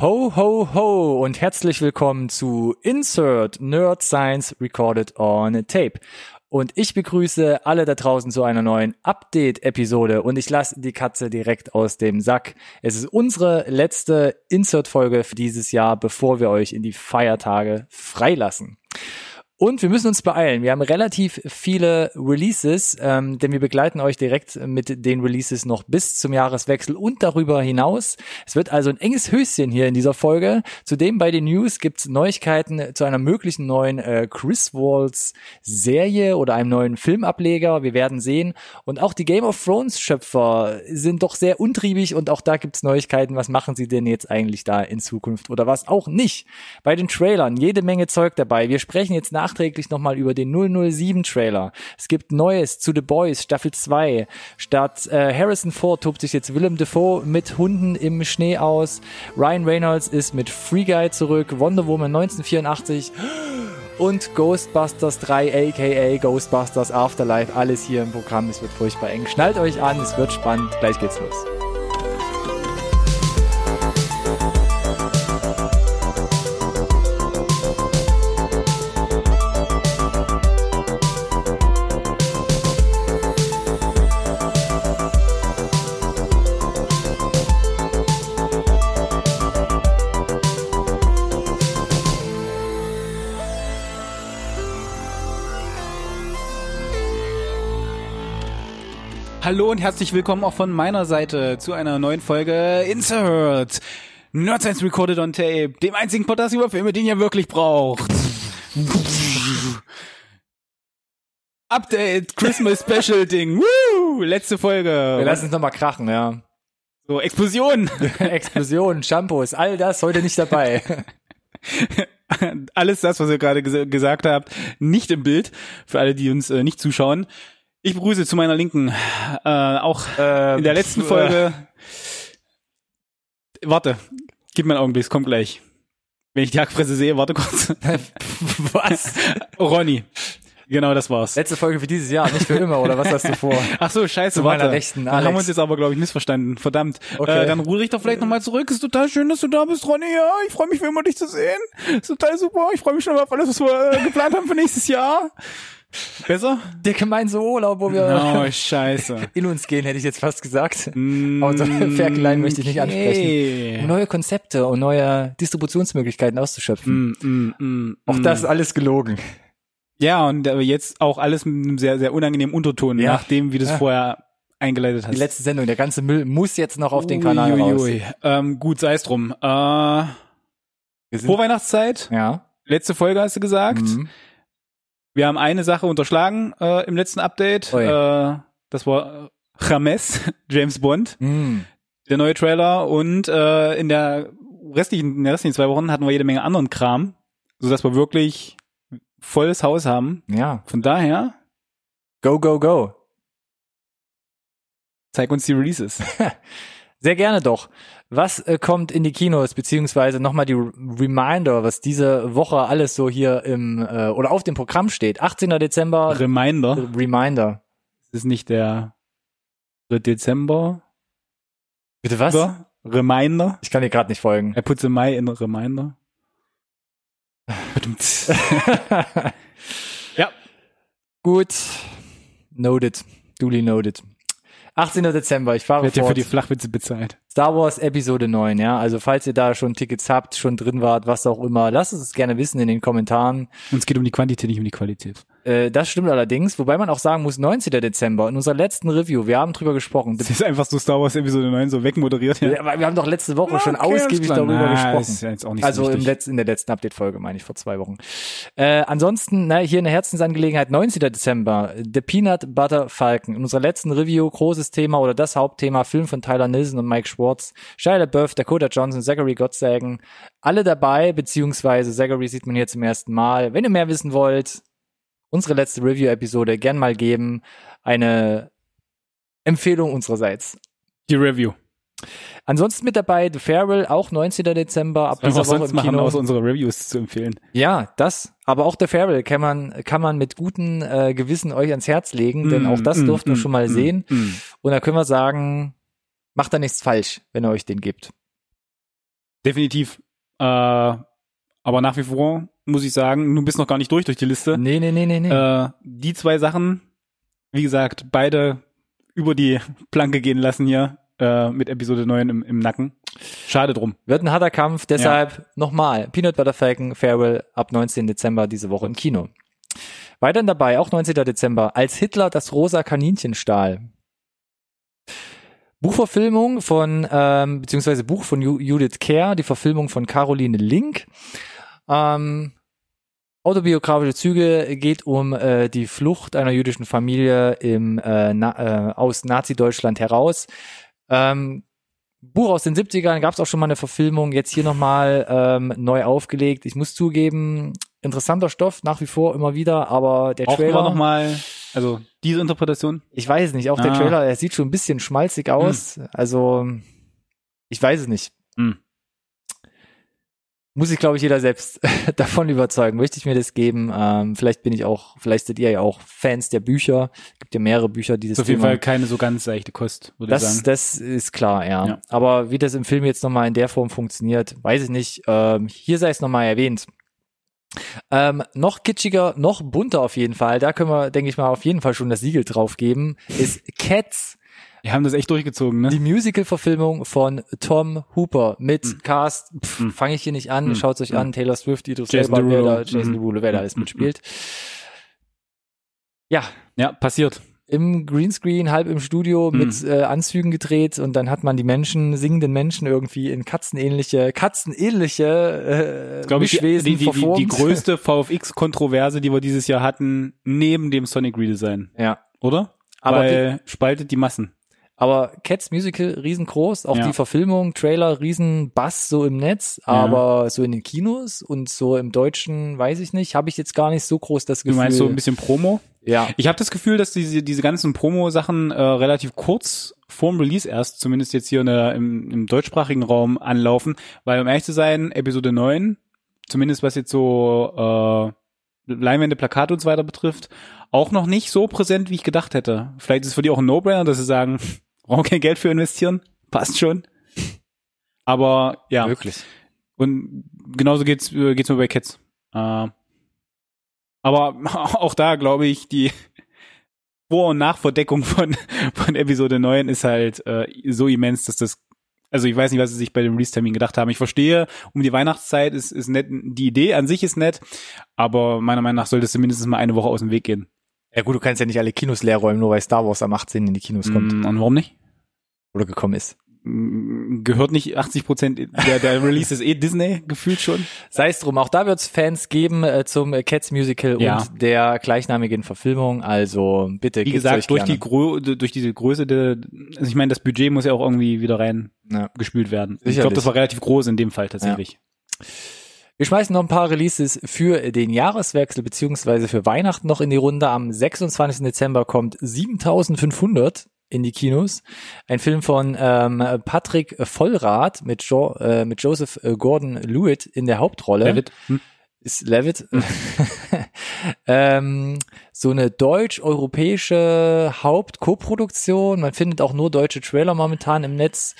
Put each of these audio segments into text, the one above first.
Ho, ho, ho und herzlich willkommen zu Insert Nerd Science Recorded on Tape. Und ich begrüße alle da draußen zu einer neuen Update-Episode und ich lasse die Katze direkt aus dem Sack. Es ist unsere letzte Insert-Folge für dieses Jahr, bevor wir euch in die Feiertage freilassen. Und wir müssen uns beeilen. Wir haben relativ viele Releases, ähm, denn wir begleiten euch direkt mit den Releases noch bis zum Jahreswechsel und darüber hinaus. Es wird also ein enges Höschen hier in dieser Folge. Zudem bei den News gibt's Neuigkeiten zu einer möglichen neuen äh, Chris Walls Serie oder einem neuen Filmableger. Wir werden sehen. Und auch die Game of Thrones Schöpfer sind doch sehr untriebig und auch da gibt's Neuigkeiten. Was machen sie denn jetzt eigentlich da in Zukunft oder was auch nicht? Bei den Trailern jede Menge Zeug dabei. Wir sprechen jetzt nach nachträglich nochmal über den 007 Trailer. Es gibt Neues zu The Boys Staffel 2. Statt äh, Harrison Ford tobt sich jetzt Willem Dafoe mit Hunden im Schnee aus. Ryan Reynolds ist mit Free Guy zurück. Wonder Woman 1984 und Ghostbusters 3 aka Ghostbusters Afterlife. Alles hier im Programm. Es wird furchtbar eng. Schnallt euch an, es wird spannend. Gleich geht's los. Hallo und herzlich willkommen auch von meiner Seite zu einer neuen Folge Insert. Nerd Science Recorded on Tape, dem einzigen Podcast über Filme, den ihr wirklich braucht. Update, Christmas Special Ding. Woo! Letzte Folge. Wir lassen es nochmal krachen, ja. So, Explosion. Explosion, Shampoos, all das heute nicht dabei. Alles das, was ihr gerade ges gesagt habt, nicht im Bild, für alle, die uns äh, nicht zuschauen. Ich begrüße zu meiner Linken äh, auch äh, in der letzten pf, Folge. Äh, warte, gib mir einen Augenblick, es kommt gleich. Wenn ich die Hackfresse sehe, warte kurz. Was? Ronny. Genau, das war's. Letzte Folge für dieses Jahr, nicht für immer, oder was hast du vor? Ach so, scheiße, zu warte. Rechten, Dann haben wir uns jetzt aber, glaube ich, missverstanden. Verdammt. Okay. Äh, dann ruhe ich doch vielleicht nochmal zurück. Ist total schön, dass du da bist, Ronny. Ja, ich freue mich wie immer, dich zu sehen. Ist total super. Ich freue mich schon auf alles, was wir äh, geplant haben für nächstes Jahr. Besser? Der gemeinsame Urlaub, wo wir oh, scheiße. in uns gehen, hätte ich jetzt fast gesagt. Mm, Aber so Ferkeleien möchte ich nicht ansprechen. Um neue Konzepte und neue Distributionsmöglichkeiten auszuschöpfen. Mm, mm, mm, auch das ist alles gelogen. Ja, und jetzt auch alles mit einem sehr, sehr unangenehmen Unterton, Ja. nachdem, wie du es Ja. vorher eingeleitet Die hast. letzte Sendung, der ganze Müll muss jetzt noch auf den Kanal Ui, raus. ui. Ähm, gut, sei es drum. Äh, Vorweihnachtszeit, ja. letzte Folge hast du gesagt. Mhm. Wir haben eine Sache unterschlagen äh, im letzten Update. Ui. Äh, das war äh, James, James Bond, Mhm. der neue Trailer. Und äh, in der restlichen, in den restlichen zwei Wochen hatten wir jede Menge anderen Kram, sodass wir wirklich volles Haus haben. Ja. Von daher, Go, go, go. zeig uns die Releases. Sehr gerne doch. Was äh, kommt in die Kinos, beziehungsweise nochmal die Reminder, was diese Woche alles so hier im äh, oder auf dem Programm steht. 18. Dezember, Reminder. Reminder. Das ist nicht der Dezember. Bitte was? oder? Reminder. Ich kann dir gerade nicht folgen. I put the Mai in Reminder. Ja. Gut. Noted. Duly noted. 18. Dezember, ich fahre Wird ja für fort. die Flachwitze bezahlt. Star Wars Episode 9, ja. Also falls ihr da schon Tickets habt, schon drin wart, was auch immer, lasst es uns gerne wissen in den Kommentaren. Und es geht um die Quantität, nicht um die Qualität. Äh, das stimmt allerdings, wobei man auch sagen muss, 19. Dezember, in unserer letzten Review, wir haben drüber gesprochen. Das ist einfach so Star Wars Episode 9 so wegmoderiert. Ja. Ja, wir haben doch letzte Woche schon Okay, alles ausgiebig darüber Na, gesprochen. Nicht also so im letzten, in der letzten Update-Folge, meine ich, vor zwei Wochen. Äh, ansonsten, na, hier eine Herzensangelegenheit, 19. Dezember, The Peanut Butter Falcon. In unserer letzten Review, großes Thema oder das Hauptthema, Film von Tyler Nielsen und Mike Schwartz, Shia LaBeouf, Dakota Johnson, Zachary Gottsagen, alle dabei, beziehungsweise Zachary sieht man hier zum ersten Mal. Wenn ihr mehr wissen wollt, unsere letzte Review-Episode gern mal geben. Eine Empfehlung unsererseits. Die Review. Ansonsten mit dabei The Farewell, auch 19. Dezember, ab dieser wir Woche im Kino. außer unsere Reviews zu empfehlen. Ja, das. Aber auch The Farewell kann man, kann man mit gutem äh, Gewissen euch ans Herz legen, denn Mm, auch das mm, durften wir mm, schon mal mm, sehen. mm. Und da können wir sagen, macht da nichts falsch, wenn er euch den gibt. Definitiv. Äh, aber nach wie vor muss ich sagen, du bist noch gar nicht durch durch die Liste. Nee, nee, nee, nee, nee. Äh, die zwei Sachen, wie gesagt, beide über die Planke gehen lassen hier äh, mit Episode 9 im, im Nacken. Schade drum. Wird ein harter Kampf, deshalb ja. nochmal Peanut Butter Falcon Farewell ab 19. Dezember diese Woche im Kino. Weiterhin dabei, auch 19. Dezember, als Hitler das rosa Kaninchen stahl. Buchverfilmung von, ähm, beziehungsweise Buch von Judith Kerr, die Verfilmung von Caroline Link. Ähm, autobiografische Züge geht um äh, die Flucht einer jüdischen Familie im, äh, na, äh, aus Nazi-Deutschland heraus. Ähm, Buch aus den 70ern, gab es auch schon mal eine Verfilmung, jetzt hier nochmal ähm, neu aufgelegt. Ich muss zugeben, interessanter Stoff nach wie vor immer wieder, aber der auch Trailer noch mal, also diese Interpretation. Ich weiß es nicht. Auch ah. der Trailer, er sieht schon ein bisschen schmalzig aus. Hm. Also ich weiß es nicht. Hm. Muss ich, glaube ich, jeder selbst davon überzeugen. Möchte ich mir das geben? Ähm, vielleicht bin ich auch, vielleicht seid ihr ja auch Fans der Bücher. Gibt ja mehrere Bücher, die das. Auf jeden Fall keine so ganz seichte Kost, würde das, ich sagen. Das ist klar, ja. ja. Aber wie das im Film jetzt nochmal in der Form funktioniert, weiß ich nicht. Ähm, hier sei es nochmal erwähnt. Ähm, noch kitschiger, noch bunter auf jeden Fall, da können wir, denke ich mal, auf jeden Fall schon das Siegel drauf geben, ist Cats. Wir haben das echt durchgezogen, ne? Die Musical-Verfilmung von Tom Hooper mit mm. Cast, mm. fange ich hier nicht an, mm. schaut euch mm. an, Taylor Swift, Idris Elba, Jason mm. Derulo, wer da alles mitspielt. Ja. Ja, passiert im Greenscreen, halb im Studio hm. mit äh, Anzügen gedreht und dann hat man die Menschen, singenden Menschen irgendwie in katzenähnliche, katzenähnliche äh, Glaube ich, die, die, die, die, größte VFX-Kontroverse, die wir dieses Jahr hatten, neben dem Sonic Redesign. Ja. Oder? Aber Weil die, spaltet die Massen. Aber Cats Musical riesengroß, auch ja. die Verfilmung, Trailer, riesen Bass so im Netz, aber ja. so in den Kinos und so im Deutschen, weiß ich nicht, habe ich jetzt gar nicht so groß das Gefühl. Du meinst so ein bisschen Promo? Ja. Ich habe das Gefühl, dass diese, diese ganzen Promo-Sachen äh, relativ kurz vorm Release erst, zumindest jetzt hier in der, im, im deutschsprachigen Raum anlaufen, weil um ehrlich zu sein, Episode 9, zumindest was jetzt so äh, Leinwände, Plakate und so weiter betrifft, auch noch nicht so präsent, wie ich gedacht hätte. Vielleicht ist es für die auch ein No-Brainer, dass sie sagen, brauchen kein Geld für investieren, passt schon. Aber ja. Wirklich. Und genauso geht's, äh, geht's mir bei Cats. Äh, aber auch da glaube ich, die Vor- und Nachverdeckung von, von Episode 9 ist halt äh, so immens, dass das also ich weiß nicht, was sie sich bei dem Release-Termin gedacht haben. Ich verstehe, um die Weihnachtszeit ist, ist nett, die Idee an sich ist nett, aber meiner Meinung nach solltest du mindestens mal eine Woche aus dem Weg gehen. Ja gut, du kannst ja nicht alle Kinos leer räumen, nur weil Star Wars am 18. in die Kinos kommt. Mm, und warum nicht? Oder gekommen ist gehört nicht 80 Prozent der, der Release ist eh Disney gefühlt schon. Sei es drum, auch da wird es Fans geben äh, zum Cats Musical ja. und der gleichnamigen Verfilmung. Also bitte. Wie gesagt, durch die Grö durch diese Größe der, also ich meine, das Budget muss ja auch irgendwie wieder rein ja. gespült werden. Sicherlich. Ich glaube, das war relativ groß in dem Fall tatsächlich. Ja. Wir schmeißen noch ein paar Releases für den Jahreswechsel beziehungsweise für Weihnachten noch in die Runde. Am 26. Dezember kommt 7500 in die Kinos. Ein Film von ähm, Patrick Vollrath mit, jo äh, mit Joseph äh, Gordon-Lewitt in der Hauptrolle. Levitt. Hm. Ist Levitt. Hm. ähm, so eine deutsch-europäische Haupt-Koproduktion. Man findet auch nur deutsche Trailer momentan im Netz.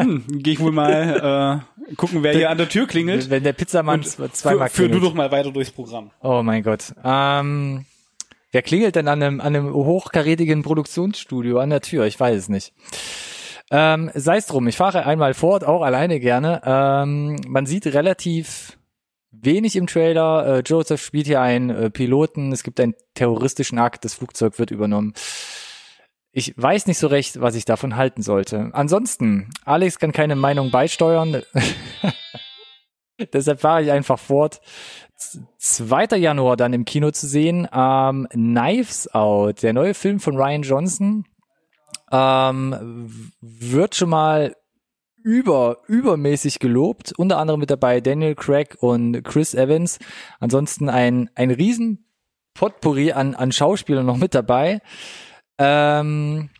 Hm, Gehe ich wohl mal äh, gucken, wer hier an der Tür klingelt. Wenn der Pizzamann zweimal klingelt. Führ du doch mal weiter durchs Programm. Oh mein Gott. Ähm, Wer klingelt denn an einem, an einem hochkarätigen Produktionsstudio an der Tür? Ich weiß es nicht. Ähm, Sei es drum, ich fahre einmal fort, auch alleine gerne. Ähm, man sieht relativ wenig im Trailer. Äh, Joseph spielt hier einen äh, Piloten. Es gibt einen terroristischen Akt. Das Flugzeug wird übernommen. Ich weiß nicht so recht, was ich davon halten sollte. Ansonsten, Alex kann keine Meinung beisteuern. Deshalb fahre ich einfach fort. 2. Januar dann im Kino zu sehen. Ähm, Knives Out, der neue Film von Ryan Johnson, ähm, wird schon mal über, übermäßig gelobt. Unter anderem mit dabei Daniel Craig und Chris Evans. Ansonsten ein, ein riesen Potpourri an, an Schauspielern noch mit dabei. Ähm,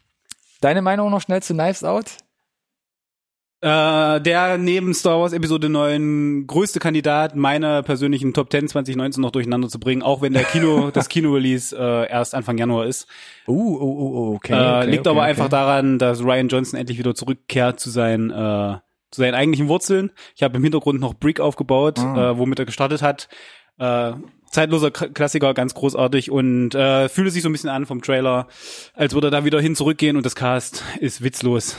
deine Meinung noch schnell zu Knives Out? Äh, der neben Star Wars Episode 9 größte Kandidat, meine persönlichen Top 10 2019 noch durcheinander zu bringen, auch wenn der Kino, das Kino-Release äh, erst Anfang Januar ist. Uh, uh, uh, okay. Äh, okay liegt okay, aber okay. einfach daran, dass Ryan Johnson endlich wieder zurückkehrt zu seinen, äh, zu seinen eigentlichen Wurzeln. Ich habe im Hintergrund noch Brick aufgebaut, Ah. äh, womit er gestartet hat. Äh, zeitloser Klassiker, ganz großartig und äh, fühlte sich so ein bisschen an vom Trailer, als würde er da wieder hin zurückgehen und das Cast ist witzlos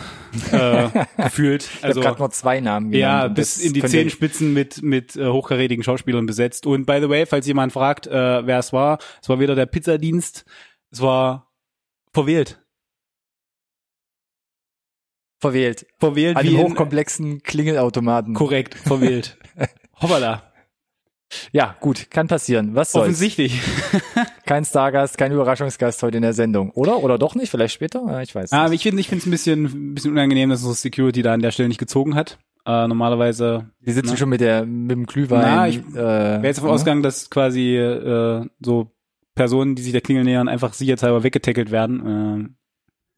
äh, gefühlt. Also gerade nur zwei Namen genannt. ja, bis in die könnte- Zehenspitzen mit mit äh, hochkarätigen Schauspielern besetzt. Und by the way, falls jemand fragt, äh, wer es war, es war wieder der Pizzadienst. Es war verwählt. Verwählt. Verwählt An wie in, hochkomplexen Klingelautomaten. korrekt, verwählt. Hoppala. Ja, gut, kann passieren. Was soll's? Offensichtlich. Kein Stargast, kein Überraschungsgast heute in der Sendung. Oder? Oder doch nicht? Vielleicht später? Ja, ich weiß. Ah, ich finde ich finde es ein bisschen ein bisschen unangenehm, dass unsere Security da an der Stelle nicht gezogen hat. Äh, normalerweise Wir sitzen ne? schon mit der mit dem Glühwein. Na, ich äh, wäre jetzt davon ne? ausgegangen, dass quasi äh, so Personen, die sich der Klingel nähern, einfach sicherheitshalber weggetackelt werden.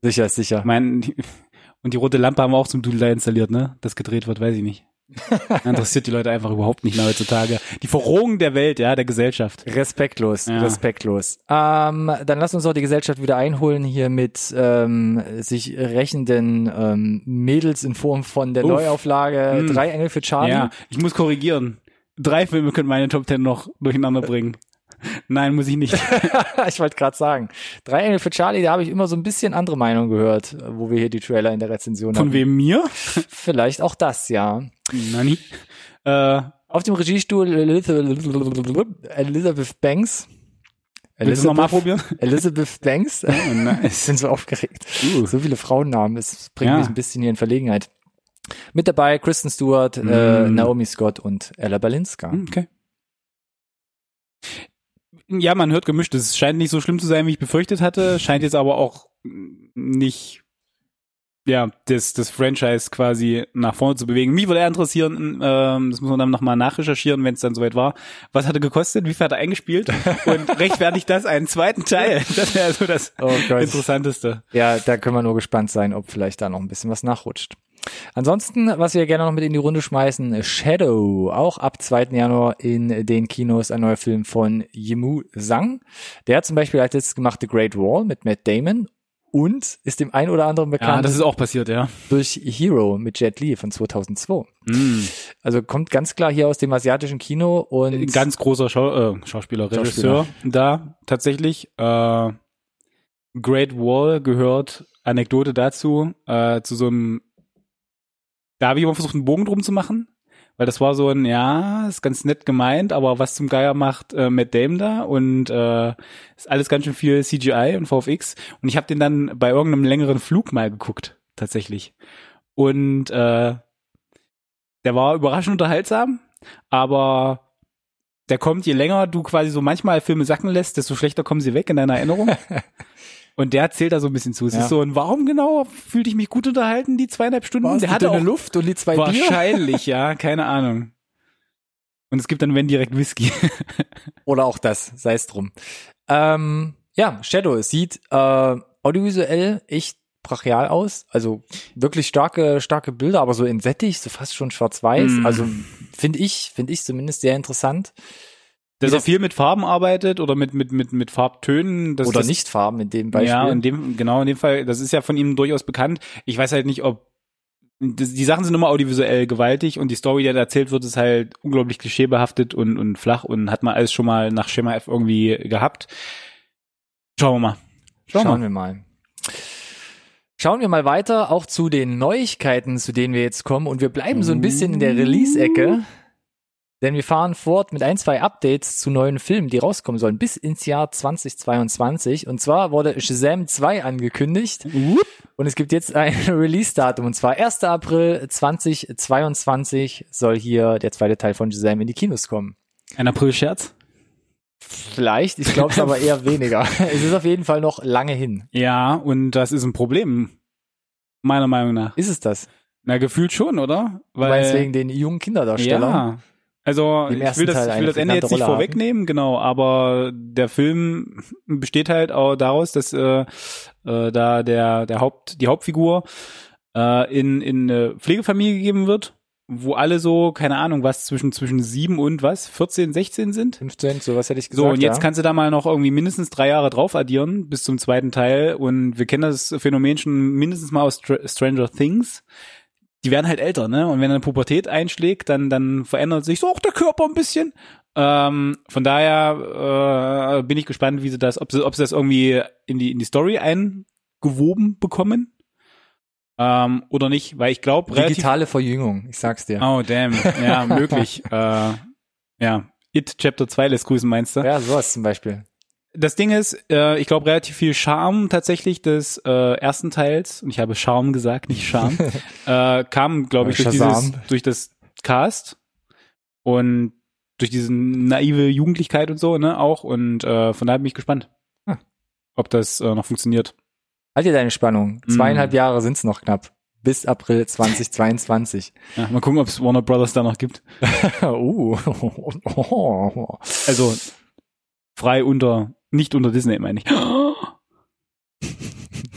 Äh, Sicher, sicher. Ich meine, die- und die rote Lampe haben wir auch zum Doodle installiert, ne? Das gedreht wird, weiß ich nicht. Interessiert die Leute einfach überhaupt nicht mehr heutzutage. Die Verrohung der Welt, ja, der Gesellschaft. Respektlos, Ja. respektlos. Ähm, dann lass uns doch die Gesellschaft wieder einholen hier mit ähm, sich rächenden ähm, Mädels in Form von der Uff. Neuauflage Mm. Drei Engel für Charlie. Ja, ich muss korrigieren. Drei Filme können meine Top Ten noch durcheinander bringen. Nein, muss ich nicht. ich wollte gerade sagen. Drei Engel für Charlie, da habe ich immer so ein bisschen andere Meinung gehört, wo wir hier die Trailer in der Rezension Von hatten. wem mir? Vielleicht auch das, ja. Nani? Äh, Auf dem Regiestuhl Elizabeth Banks. willst du noch mal probieren? Elizabeth Banks. Oh, nice. bin so aufgeregt. Uh. So viele Frauennamen, es bringt Ja. mich ein bisschen hier in Verlegenheit. Mit dabei Kristen Stewart, äh, Mm. Naomi Scott und Ella Balinska. Hm, Okay. Ja, man hört gemischt. Es scheint nicht so schlimm zu sein, wie ich befürchtet hatte. Scheint jetzt aber auch nicht, ja, das, das Franchise quasi nach vorne zu bewegen. Mich würde eher interessieren, ähm, das muss man dann nochmal nachrecherchieren, wenn es dann soweit war. Was hat er gekostet? Wie viel hat er eingespielt? Und rechtfertigt das einen zweiten Teil? Das wäre also das Oh. Interessanteste. Ja, da können wir nur gespannt sein, ob vielleicht da noch ein bisschen was nachrutscht. Ansonsten, was wir gerne noch mit in die Runde schmeißen, Shadow, auch ab 2. Januar in den Kinos ein neuer Film von Yimou Zhang. Der hat zum Beispiel als letztes gemacht The Great Wall mit Matt Damon und ist dem ein oder anderen Ja, bekannt das ist auch passiert, ja. durch Hero mit Jet Li von 2002. Mm. Also kommt ganz klar hier aus dem asiatischen Kino und Ein ganz großer Schau äh, Schauspieler, Regisseur da tatsächlich. Äh, Great Wall gehört, Anekdote dazu, äh, zu so einem, da habe ich immer versucht, einen Bogen drum zu machen, weil das war so ein, ja, ist ganz nett gemeint, aber was zum Geier macht äh, Matt Damon da und äh, ist alles ganz schön viel CGI und VFX und ich habe den dann bei irgendeinem längeren Flug mal geguckt, tatsächlich. Und äh, der war überraschend unterhaltsam, aber der kommt, je länger du quasi so manchmal Filme sacken lässt, desto schlechter kommen sie weg in deiner Erinnerung. Und der zählt da so ein bisschen zu. Es Ja. ist so ein, warum genau fühlte ich mich gut unterhalten, die zweieinhalb Stunden? der hatte auch Luft und die zwei Bier. wahrscheinlich, ja, keine Ahnung. Und es gibt dann, wenn direkt Whisky. Oder auch das, sei es drum. Ähm, ja, Shadow, es sieht äh, audiovisuell echt brachial aus. Also wirklich starke, starke Bilder, aber so in Sättig, so fast schon schwarz-weiß. Mm. Also finde ich, finde ich zumindest sehr interessant. Dass er viel mit Farben arbeitet oder mit, mit, mit, mit Farbtönen. Das, Oder das, nicht Farben in dem Beispiel. Ja, in dem, genau, in dem Fall, das ist ja von ihm durchaus bekannt. Ich weiß halt nicht, ob die Sachen sind immer audiovisuell gewaltig und die Story, die da erzählt wird, ist halt unglaublich klischeebehaftet und, und flach und hat man alles schon mal nach Schema F irgendwie gehabt. Schauen wir mal. Schauen, Schauen wir wir mal. Schauen wir mal weiter, auch zu den Neuigkeiten, zu denen wir jetzt kommen. Und wir bleiben so ein bisschen in der Release-Ecke. Denn wir fahren fort mit ein, zwei Updates zu neuen Filmen, die rauskommen sollen, bis ins Jahr 2022. Und zwar wurde Shazam 2 angekündigt. Und es gibt jetzt ein Release-Datum. Und zwar 1. April 2022 soll hier der zweite Teil von Shazam in die Kinos kommen. Ein April-Scherz? Vielleicht, ich glaube es aber eher weniger. Es ist auf jeden Fall noch lange hin. Ja, und das ist ein Problem. Meiner Meinung nach. Ist es das? Na, gefühlt schon, oder? Du meinst wegen den jungen Kinderdarstellern? Ja. Also ich will das, Teil ich will das Ende jetzt nicht Rolle vorwegnehmen, genau, aber der Film besteht halt auch daraus, dass äh, äh, da der der Haupt die Hauptfigur äh, in, in eine Pflegefamilie gegeben wird, wo alle so, keine Ahnung, was zwischen, zwischen sieben und was, 14, 16 sind? 15, sowas hätte ich gesagt. So, und jetzt ja. kannst du da mal noch irgendwie mindestens drei Jahre drauf addieren bis zum zweiten Teil. Und wir kennen das Phänomen schon mindestens mal aus Str Stranger Things. Die werden halt älter, ne? Und wenn eine Pubertät einschlägt, dann, dann verändert sich so auch der Körper ein bisschen. Ähm, von daher äh, bin ich gespannt, wie sie das, ob sie, ob sie das irgendwie in die, in die Story eingewoben bekommen. Ähm, oder nicht, weil ich glaube, Digitale Verjüngung, ich sag's dir. Oh, damn. Ja, möglich. äh, ja. It Chapter 2 lässt grüßen, meinst du? Ja, sowas zum Beispiel. Das Ding ist, äh, ich glaube, relativ viel Charme tatsächlich des äh, ersten Teils, und ich habe Charme gesagt, nicht Charme, äh, kam, glaube ich, durch, dieses, durch das Cast und durch diese naive Jugendlichkeit und so, ne, auch. Und äh, von daher bin ich gespannt, Hm. ob das äh, noch funktioniert. Halt dir deine Spannung. Mm. Zweieinhalb Jahre sind's noch knapp. Bis April 2022. Ja, mal gucken, ob es Warner Brothers da noch gibt. uh. Also frei unter, nicht unter Disney, meine ich.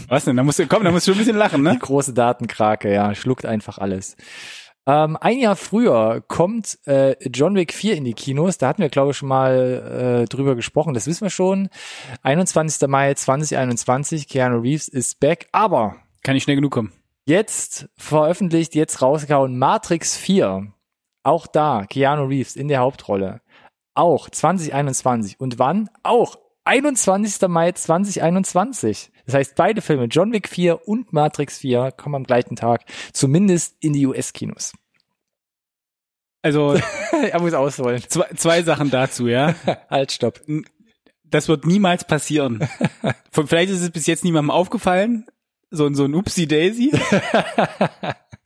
Was denn? Da musst du, komm, da musst du schon ein bisschen lachen, Die ne? große Datenkrake, ja, schluckt einfach alles. Ähm, ein Jahr früher kommt äh, John Wick 4 in die Kinos. Da hatten wir, glaube ich, schon mal äh, drüber gesprochen. Das wissen wir schon. 21. Mai 2021. Keanu Reeves ist back. Aber Kann ich schnell genug kommen. jetzt veröffentlicht, jetzt rausgehauen Matrix 4. Auch da Keanu Reeves in der Hauptrolle. Auch 2021. Und wann? Auch 21. Mai 2021. Das heißt, beide Filme, John Wick 4 und Matrix 4, kommen am gleichen Tag, zumindest in die US-Kinos. Also er muss ausholen. zwei, zwei Sachen dazu, ja. Halt, stopp. Das wird niemals passieren. Vielleicht ist es bis jetzt niemandem aufgefallen. So, ein so ein Upsi Daisy.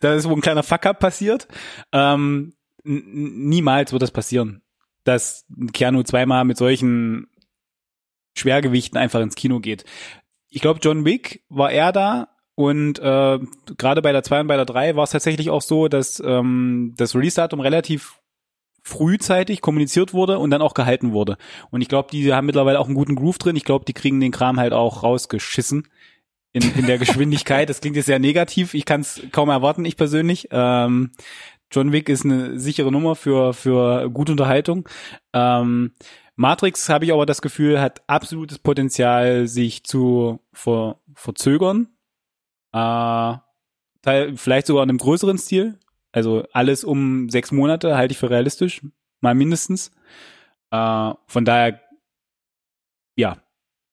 da ist wo ein kleiner Fuck-up passiert. Ähm, niemals wird das passieren. Dass Keanu zweimal mit solchen Schwergewichten einfach ins Kino geht. Ich glaube, John Wick war er da und äh, gerade bei der 2 und bei der 3 war es tatsächlich auch so, dass ähm, das Release-Datum relativ frühzeitig kommuniziert wurde und dann auch gehalten wurde. Und ich glaube, die haben mittlerweile auch einen guten Groove drin. Ich glaube, die kriegen den Kram halt auch rausgeschissen in, in der Geschwindigkeit. Das klingt jetzt sehr negativ. Ich kann es kaum erwarten, ich persönlich. Ähm, John Wick ist eine sichere Nummer für, für gute Unterhaltung. Ähm, Matrix habe ich aber das Gefühl, hat absolutes Potenzial, sich zu ver, verzögern. Äh, vielleicht sogar in einem größeren Stil. Also alles um sechs Monate halte ich für realistisch, mal mindestens. Äh, von daher, ja,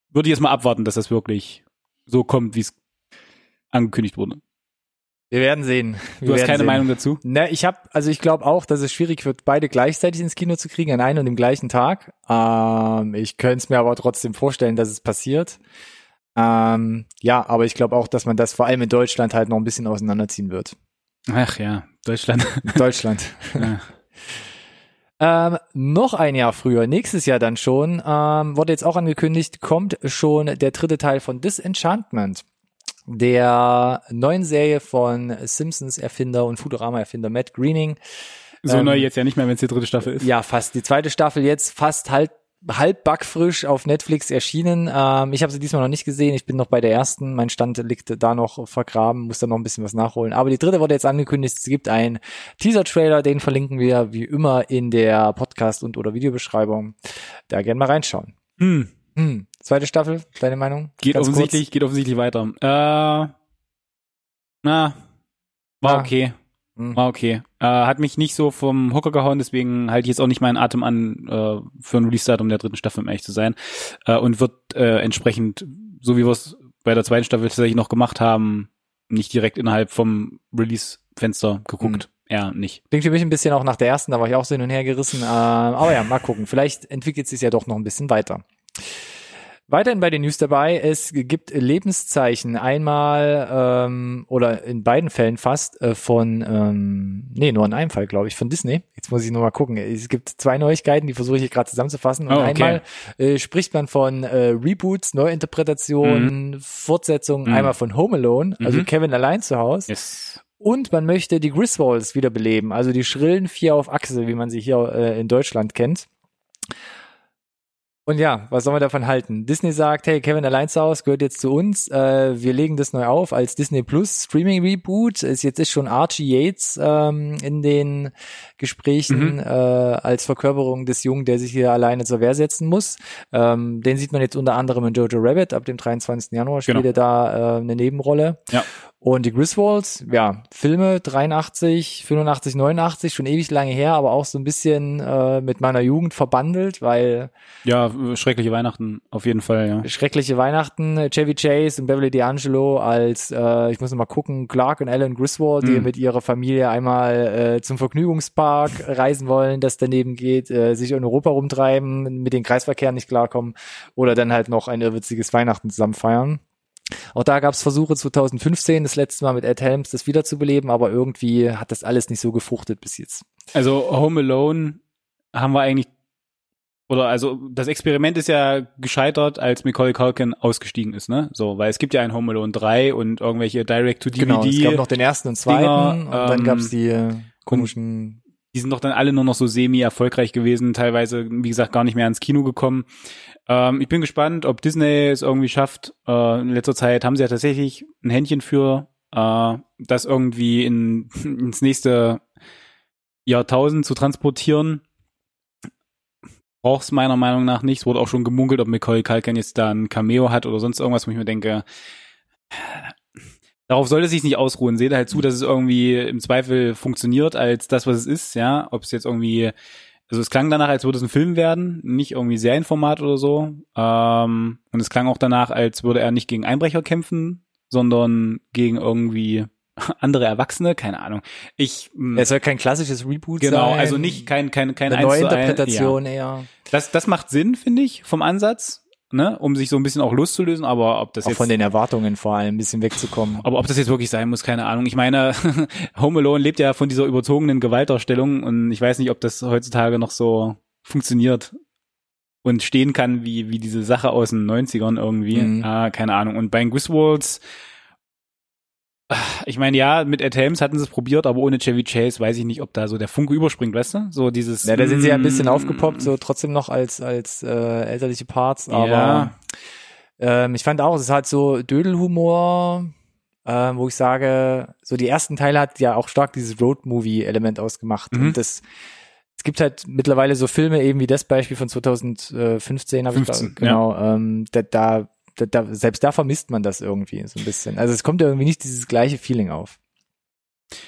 würde ich jetzt mal abwarten, dass das wirklich so kommt, wie es angekündigt wurde. Wir werden sehen. Wir Du hast keine sehen. Meinung dazu? Ne, ich habe, also ich glaube auch, dass es schwierig wird, beide gleichzeitig ins Kino zu kriegen, an einem und dem gleichen Tag. Ähm, ich könnte es mir aber trotzdem vorstellen, dass es passiert. Ähm, ja, aber ich glaube auch, dass man das vor allem in Deutschland halt noch ein bisschen auseinanderziehen wird. Ach ja, Deutschland. Deutschland. Ja. Ähm, noch ein Jahr früher, nächstes Jahr dann schon, ähm, wurde jetzt auch angekündigt, kommt schon der dritte Teil von Disenchantment, der neuen Serie von Simpsons Erfinder und Futurama Erfinder Matt Greening. So Ähm, neu jetzt ja nicht mehr, wenn es die dritte Staffel ist. Ja, fast. Die zweite Staffel jetzt fast halb, halb backfrisch auf Netflix erschienen. Ähm, ich habe sie diesmal noch nicht gesehen. Ich bin noch bei der ersten. Mein Stand liegt da noch vergraben, muss da noch ein bisschen was nachholen. Aber die dritte wurde jetzt angekündigt. Es gibt einen Teaser-Trailer, den verlinken wir wie immer in der Podcast- und oder Videobeschreibung. Da gerne mal reinschauen. Hm. Hm. Zweite Staffel, deine Meinung? Geht Ganz offensichtlich, geht offensichtlich weiter. Äh, na, war Ah. okay. Hm. War okay. Äh, hat mich nicht so vom Hocker gehauen, deswegen halte ich jetzt auch nicht meinen Atem an äh, für ein Release-Datum der dritten Staffel, um ehrlich zu sein. Äh, und wird äh, entsprechend, so wie wir es bei der zweiten Staffel tatsächlich noch gemacht haben, nicht direkt innerhalb vom Release-Fenster geguckt. Ja, nicht. Klingt für mich ein bisschen auch nach der ersten, da war ich auch so hin und her gerissen. Ähm, aber ja, mal gucken. Vielleicht entwickelt sich ja doch noch ein bisschen weiter. Weiterhin bei den News dabei, es gibt Lebenszeichen. Einmal ähm, oder in beiden Fällen fast äh, von, ähm, nee, nur in einem Fall, glaube ich, von Disney. Jetzt muss ich nur mal gucken. Es gibt zwei Neuigkeiten, die versuche ich gerade zusammenzufassen. Und Oh, okay. einmal äh, spricht man von äh, Reboots, Neuinterpretationen, Fortsetzungen, Mhm. einmal von Home Alone, also Mhm. Kevin allein zu Hause. Yes. Und man möchte die Griswolds wiederbeleben, also die schrillen vier auf Achse, wie man sie hier äh, in Deutschland kennt. Und ja, was soll man davon halten? Disney sagt, hey, Kevin allein zu Hause gehört jetzt zu uns. Äh, wir legen das neu auf als Disney Plus Streaming Reboot. Ist jetzt ist schon Archie Yates ähm, in den Gesprächen mhm. äh, als Verkörperung des Jungen, der sich hier alleine zur Wehr setzen muss. Ähm, den sieht man jetzt unter anderem in Jojo Rabbit. Ab dem 23. Januar spielt genau. er da äh, eine Nebenrolle. Ja. Und die Griswolds, ja, Filme 83, 85, 89, schon ewig lange her, aber auch so ein bisschen äh, mit meiner Jugend verbandelt, weil ja, schreckliche Weihnachten auf jeden Fall, ja. Schreckliche Weihnachten, Chevy Chase und Beverly D'Angelo als, äh, ich muss noch mal gucken, Clark und Alan Griswold, die mhm. mit ihrer Familie einmal äh, zum Vergnügungspark reisen wollen, das daneben geht, äh, sich in Europa rumtreiben, mit den Kreisverkehren nicht klarkommen oder dann halt noch ein irrwitziges Weihnachten zusammen feiern. Auch da gab es Versuche 2015, das letzte Mal mit Ed Helms, das wiederzubeleben, aber irgendwie hat das alles nicht so gefruchtet bis jetzt. Also Home Alone haben wir eigentlich oder also das Experiment ist ja gescheitert, als Macaulay Culkin ausgestiegen ist, ne? So, weil es gibt ja ein Home Alone 3 und irgendwelche Direct-to-DVD. Genau, es gab noch den ersten und zweiten Dinger, und dann ähm, gab's die äh, komischen die sind doch dann alle nur noch so semi-erfolgreich gewesen, teilweise, wie gesagt, gar nicht mehr ins Kino gekommen. Ähm, ich bin gespannt, ob Disney es irgendwie schafft. Äh, in letzter Zeit haben sie ja tatsächlich ein Händchen für, äh, das irgendwie in, ins nächste Jahrtausend zu transportieren. Braucht es meiner Meinung nach nicht. Es wurde auch schon gemunkelt, ob Macaulay Culkin jetzt da ein Cameo hat oder sonst irgendwas, wo ich mir denke, darauf sollte es sich nicht ausruhen. Seht halt zu, dass es irgendwie im Zweifel funktioniert als das, was es ist, ja. Ob es jetzt irgendwie also es klang danach, als würde es ein Film werden, nicht irgendwie Serienformat oder so. Ähm, und es klang auch danach, als würde er nicht gegen Einbrecher kämpfen, sondern gegen irgendwie andere Erwachsene, keine Ahnung. Ich hm, es soll kein klassisches Reboot genau, sein. Genau, also nicht kein kein kein eine Neuinterpretation ja. eher. Das das macht Sinn, finde ich, vom Ansatz ne, um sich so ein bisschen auch loszulösen, aber ob das auch jetzt von den Erwartungen vor allem ein bisschen wegzukommen. Aber ob das jetzt wirklich sein muss, keine Ahnung. Ich meine, Home Alone lebt ja von dieser überzogenen Gewaltdarstellung und ich weiß nicht, ob das heutzutage noch so funktioniert und stehen kann wie wie diese Sache aus den 90ern irgendwie. Mhm. Ah, keine Ahnung. Und bei Griswolds ich meine, ja, mit Ed Helms hatten sie es probiert, aber ohne Chevy Chase weiß ich nicht, ob da so der Funke überspringt, weißt du? So dieses. Ja, da sind sie ja ein bisschen mm, aufgepoppt, so trotzdem noch als als äh, elterliche Parts, aber ja. ähm, ich fand auch, es ist halt so Dödelhumor, äh, wo ich sage, so die ersten Teile hat ja auch stark dieses Road-Movie-Element ausgemacht mhm. und das es gibt halt mittlerweile so Filme eben wie das Beispiel von 2015 habe ich da, genau ja. ähm, da, da da, da, selbst da vermisst man das irgendwie so ein bisschen. Also es kommt ja irgendwie nicht dieses gleiche Feeling auf.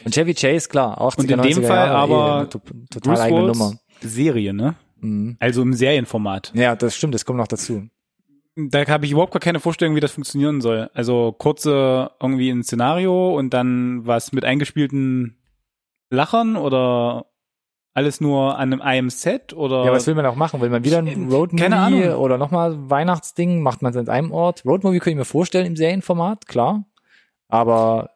Und Chevy Chase, klar, auch Und in dem Fall Jahre, aber eh, total Bruce eigene Nummer. Serie, ne? Mhm. Also im Serienformat. Ja, das stimmt, das kommt noch dazu. Da habe ich überhaupt gar keine Vorstellung, wie das funktionieren soll. Also kurze irgendwie ein Szenario und dann was mit eingespielten Lachern oder alles nur an einem einem Set oder? Ja, was will man auch machen? Will man wieder ein Roadmovie oder nochmal Weihnachtsding? Macht man es an einem Ort? Roadmovie könnte ich mir vorstellen im Serienformat, klar. Aber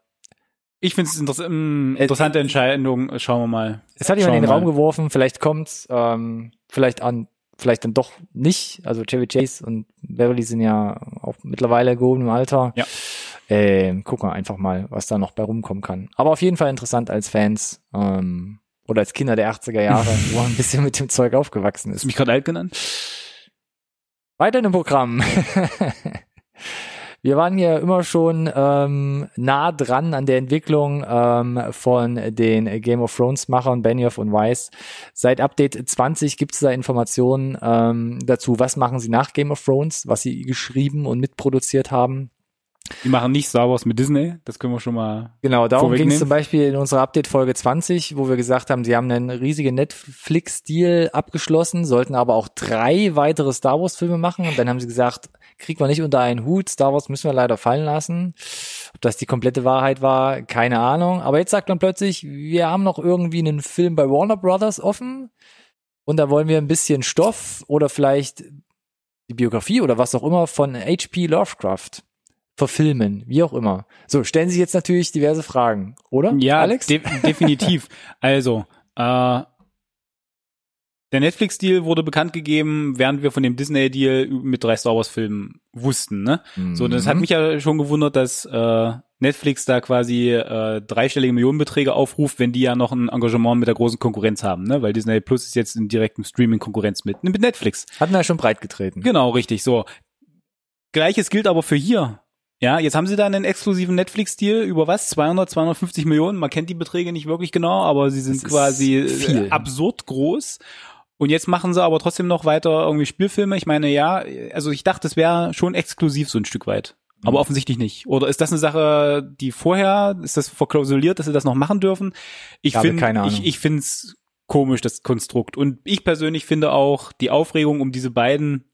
ich finde es interess ähm, interessante Entscheidung. Schauen wir mal. Es hat jemand in den Raum geworfen. Vielleicht kommt's, ähm, vielleicht an, vielleicht dann doch nicht. Also Chevy Chase und Beverly sind ja auch mittlerweile gehoben im Alter. Ja. Äh, gucken wir einfach mal, was da noch bei rumkommen kann. Aber auf jeden Fall interessant als Fans. Ähm, oder als Kinder der 80er Jahre, wo man ein bisschen mit dem Zeug aufgewachsen ist. Hast mich gerade alt genannt? Weiter im Programm. Wir waren ja immer schon ähm, nah dran an der Entwicklung ähm, von den Game of Thrones Machern Benioff und Weiss. Seit Update 20 gibt es da Informationen ähm, dazu, was machen sie nach Game of Thrones, was sie geschrieben und mitproduziert haben. Die machen nicht Star Wars mit Disney, das können wir schon mal. Genau, darum ging es zum Beispiel in unserer Update-Folge 20, wo wir gesagt haben, sie haben einen riesigen Netflix-Deal abgeschlossen, sollten aber auch drei weitere Star Wars-Filme machen. Und dann haben sie gesagt, kriegt man nicht unter einen Hut, Star Wars müssen wir leider fallen lassen. Ob das die komplette Wahrheit war, keine Ahnung. Aber jetzt sagt man plötzlich, wir haben noch irgendwie einen Film bei Warner Brothers offen. Und da wollen wir ein bisschen Stoff oder vielleicht die Biografie oder was auch immer von H.P. Lovecraft verfilmen, wie auch immer. So, stellen sich jetzt natürlich diverse Fragen, oder? Ja, Alex? De definitiv. also, äh, Der Netflix-Deal wurde bekannt gegeben, während wir von dem Disney-Deal mit drei Star Wars-Filmen wussten. Ne? Mhm. So, das hat mich ja schon gewundert, dass äh, Netflix da quasi äh, dreistellige Millionenbeträge aufruft, wenn die ja noch ein Engagement mit der großen Konkurrenz haben, ne? Weil Disney Plus ist jetzt in direktem Streaming-Konkurrenz mit, mit Netflix. Hatten wir ja schon breit getreten. Genau, richtig. So. Gleiches gilt aber für hier. Ja, jetzt haben sie da einen exklusiven Netflix-Deal über was? 200, 250 Millionen. Man kennt die Beträge nicht wirklich genau, aber sie sind quasi äh, viel. absurd groß. Und jetzt machen sie aber trotzdem noch weiter irgendwie Spielfilme. Ich meine, ja, also ich dachte, es wäre schon exklusiv so ein Stück weit. Aber mhm. offensichtlich nicht. Oder ist das eine Sache, die vorher, ist das verklausuliert, dass sie das noch machen dürfen? Ich finde, ich, ich finde es komisch, das Konstrukt. Und ich persönlich finde auch die Aufregung um diese beiden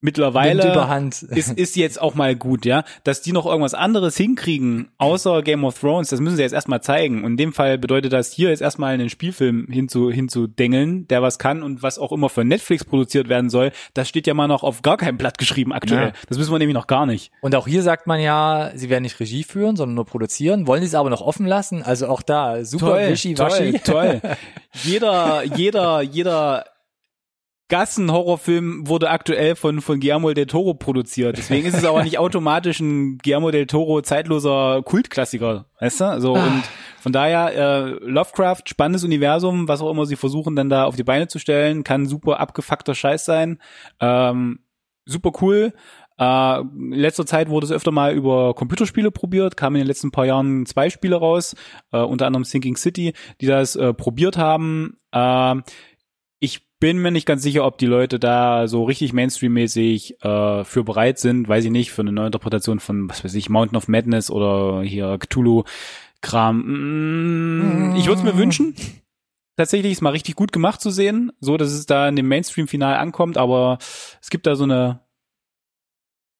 mittlerweile ist, ist jetzt auch mal gut, ja. Dass die noch irgendwas anderes hinkriegen, außer Game of Thrones, das müssen sie jetzt erstmal zeigen. Und in dem Fall bedeutet das hier jetzt erstmal einen Spielfilm hinzu, hinzudengeln, der was kann und was auch immer für Netflix produziert werden soll, das steht ja mal noch auf gar keinem Blatt geschrieben aktuell. Ja. Das wissen wir nämlich noch gar nicht. Und auch hier sagt man ja, sie werden nicht Regie führen, sondern nur produzieren. Wollen sie es aber noch offen lassen? Also auch da, super toll, wischiwaschi. Toll, toll. jeder, jeder, jeder Gassen-Horrorfilm wurde aktuell von, von Guillermo del Toro produziert. Deswegen ist es aber nicht automatisch ein Guillermo del Toro zeitloser Kultklassiker, weißt du? So, und von daher, äh, Lovecraft, spannendes Universum, was auch immer sie versuchen dann da auf die Beine zu stellen, kann super abgefuckter Scheiß sein. Ähm, super cool. Äh, in letzter Zeit wurde es öfter mal über Computerspiele probiert, kamen in den letzten paar Jahren zwei Spiele raus, äh, unter anderem Sinking City, die das äh, probiert haben. Äh, ich bin mir nicht ganz sicher, ob die Leute da so richtig Mainstream-mäßig äh, für bereit sind, weiß ich nicht, für eine neue Interpretation von, was weiß ich, Mountain of Madness oder hier Cthulhu-Kram. Mm, ich würde es mir wünschen, tatsächlich ist mal richtig gut gemacht zu sehen, so dass es da in dem Mainstream-Final ankommt, aber es gibt da so eine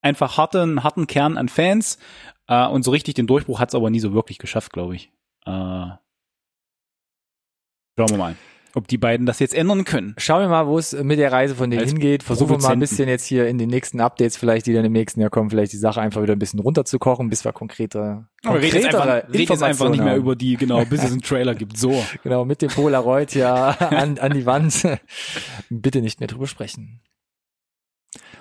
einfach harten, harten Kern an Fans äh, und so richtig den Durchbruch hat es aber nie so wirklich geschafft, glaube ich. Äh, schauen wir mal ob die beiden das jetzt ändern können. Schauen wir mal, wo es mit der Reise von denen Als hingeht. Versuchen wir mal ein bisschen jetzt hier in den nächsten Updates vielleicht, die dann im nächsten Jahr kommen, vielleicht die Sache einfach wieder ein bisschen runterzukochen, bis wir konkrete, konkretere red einfach, red jetzt einfach nicht mehr über die, genau, bis es einen Trailer gibt. So. Genau, mit dem Polaroid ja an, an die Wand. Bitte nicht mehr drüber sprechen.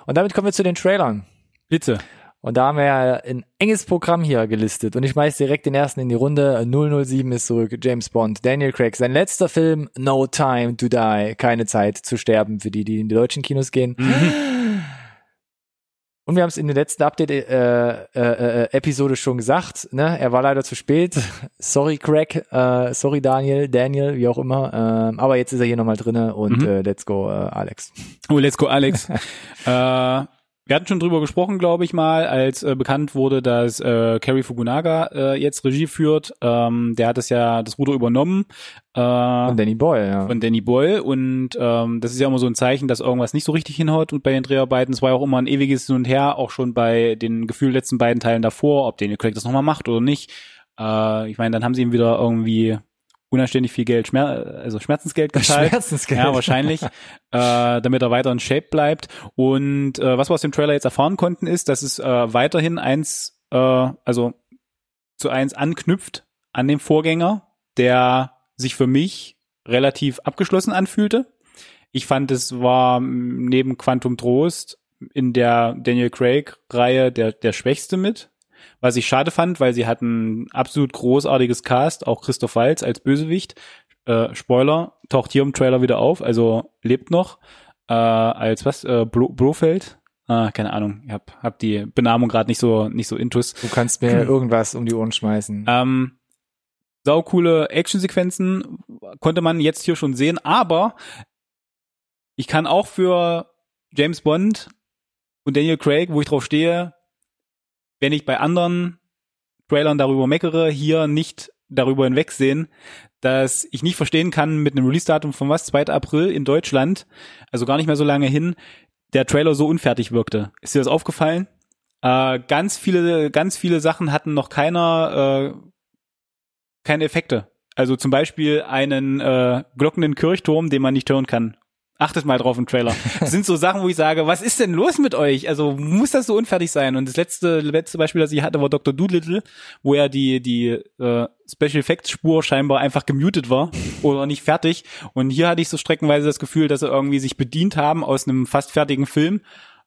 Und damit kommen wir zu den Trailern. Bitte. Und da haben wir ja ein enges Programm hier gelistet. Und ich schmeiß direkt den ersten in die Runde. 007 ist zurück. James Bond. Daniel Craig. Sein letzter Film. No Time to Die. Keine Zeit zu sterben für die, die in die deutschen Kinos gehen. Mhm. Und wir haben es in der letzten Update-Episode äh, äh, äh, schon gesagt. Ne? Er war leider zu spät. sorry, Craig. Äh, sorry, Daniel. Daniel, wie auch immer. Ähm, aber jetzt ist er hier nochmal drinne und mhm. äh, let's go, äh, Alex. Oh, let's go, Alex. wir hatten schon drüber gesprochen, glaube ich mal, als äh, bekannt wurde, dass äh, Kerry Fukunaga äh, jetzt Regie führt. Ähm, der hat das ja das Ruder übernommen. Äh, von Danny Boyle, ja. Von Danny Boyle. Und ähm, das ist ja immer so ein Zeichen, dass irgendwas nicht so richtig hinhaut und bei den Dreharbeiten. Es war ja auch immer ein ewiges Hin und Her, auch schon bei den gefühlt letzten beiden Teilen davor, ob Daniel Craig das nochmal macht oder nicht. Äh, ich meine, dann haben sie ihm wieder irgendwie unanständig viel Geld, Schmer also Schmerzensgeld gezahlt. Schmerzensgeld. Ja, wahrscheinlich, äh, damit er weiter in Shape bleibt. Und äh, was wir aus dem Trailer jetzt erfahren konnten, ist, dass es äh, weiterhin eins, äh, also zu eins anknüpft an dem Vorgänger, der sich für mich relativ abgeschlossen anfühlte. Ich fand, es war neben Quantum Trost in der Daniel Craig-Reihe der, der schwächste mit. Was ich schade fand, weil sie hatten absolut großartiges Cast, auch Christoph Walz als Bösewicht. Äh, Spoiler, taucht hier im Trailer wieder auf, also lebt noch. Äh, als was? Äh, Bro Brofeld? Ah, keine Ahnung. Ich hab, hab die Benamung gerade nicht so nicht so intus. Du kannst mir irgendwas um die Ohren schmeißen. Ähm, saukoole Actionsequenzen konnte man jetzt hier schon sehen, aber ich kann auch für James Bond und Daniel Craig, wo ich drauf stehe, wenn ich bei anderen Trailern darüber meckere, hier nicht darüber hinwegsehen, dass ich nicht verstehen kann mit einem Release-Datum von was, 2. April in Deutschland, also gar nicht mehr so lange hin, der Trailer so unfertig wirkte. Ist dir das aufgefallen? Äh, ganz viele, ganz viele Sachen hatten noch keiner, äh, keine Effekte. Also zum Beispiel einen äh, glockenden Kirchturm, den man nicht hören kann Achtet mal drauf im Trailer. Das sind so Sachen, wo ich sage, was ist denn los mit euch? Also muss das so unfertig sein? Und das letzte, letzte Beispiel, das ich hatte, war Dr. Doolittle, wo ja die, die äh, Special Effects Spur scheinbar einfach gemutet war oder nicht fertig. Und hier hatte ich so streckenweise das Gefühl, dass sie irgendwie sich bedient haben aus einem fast fertigen Film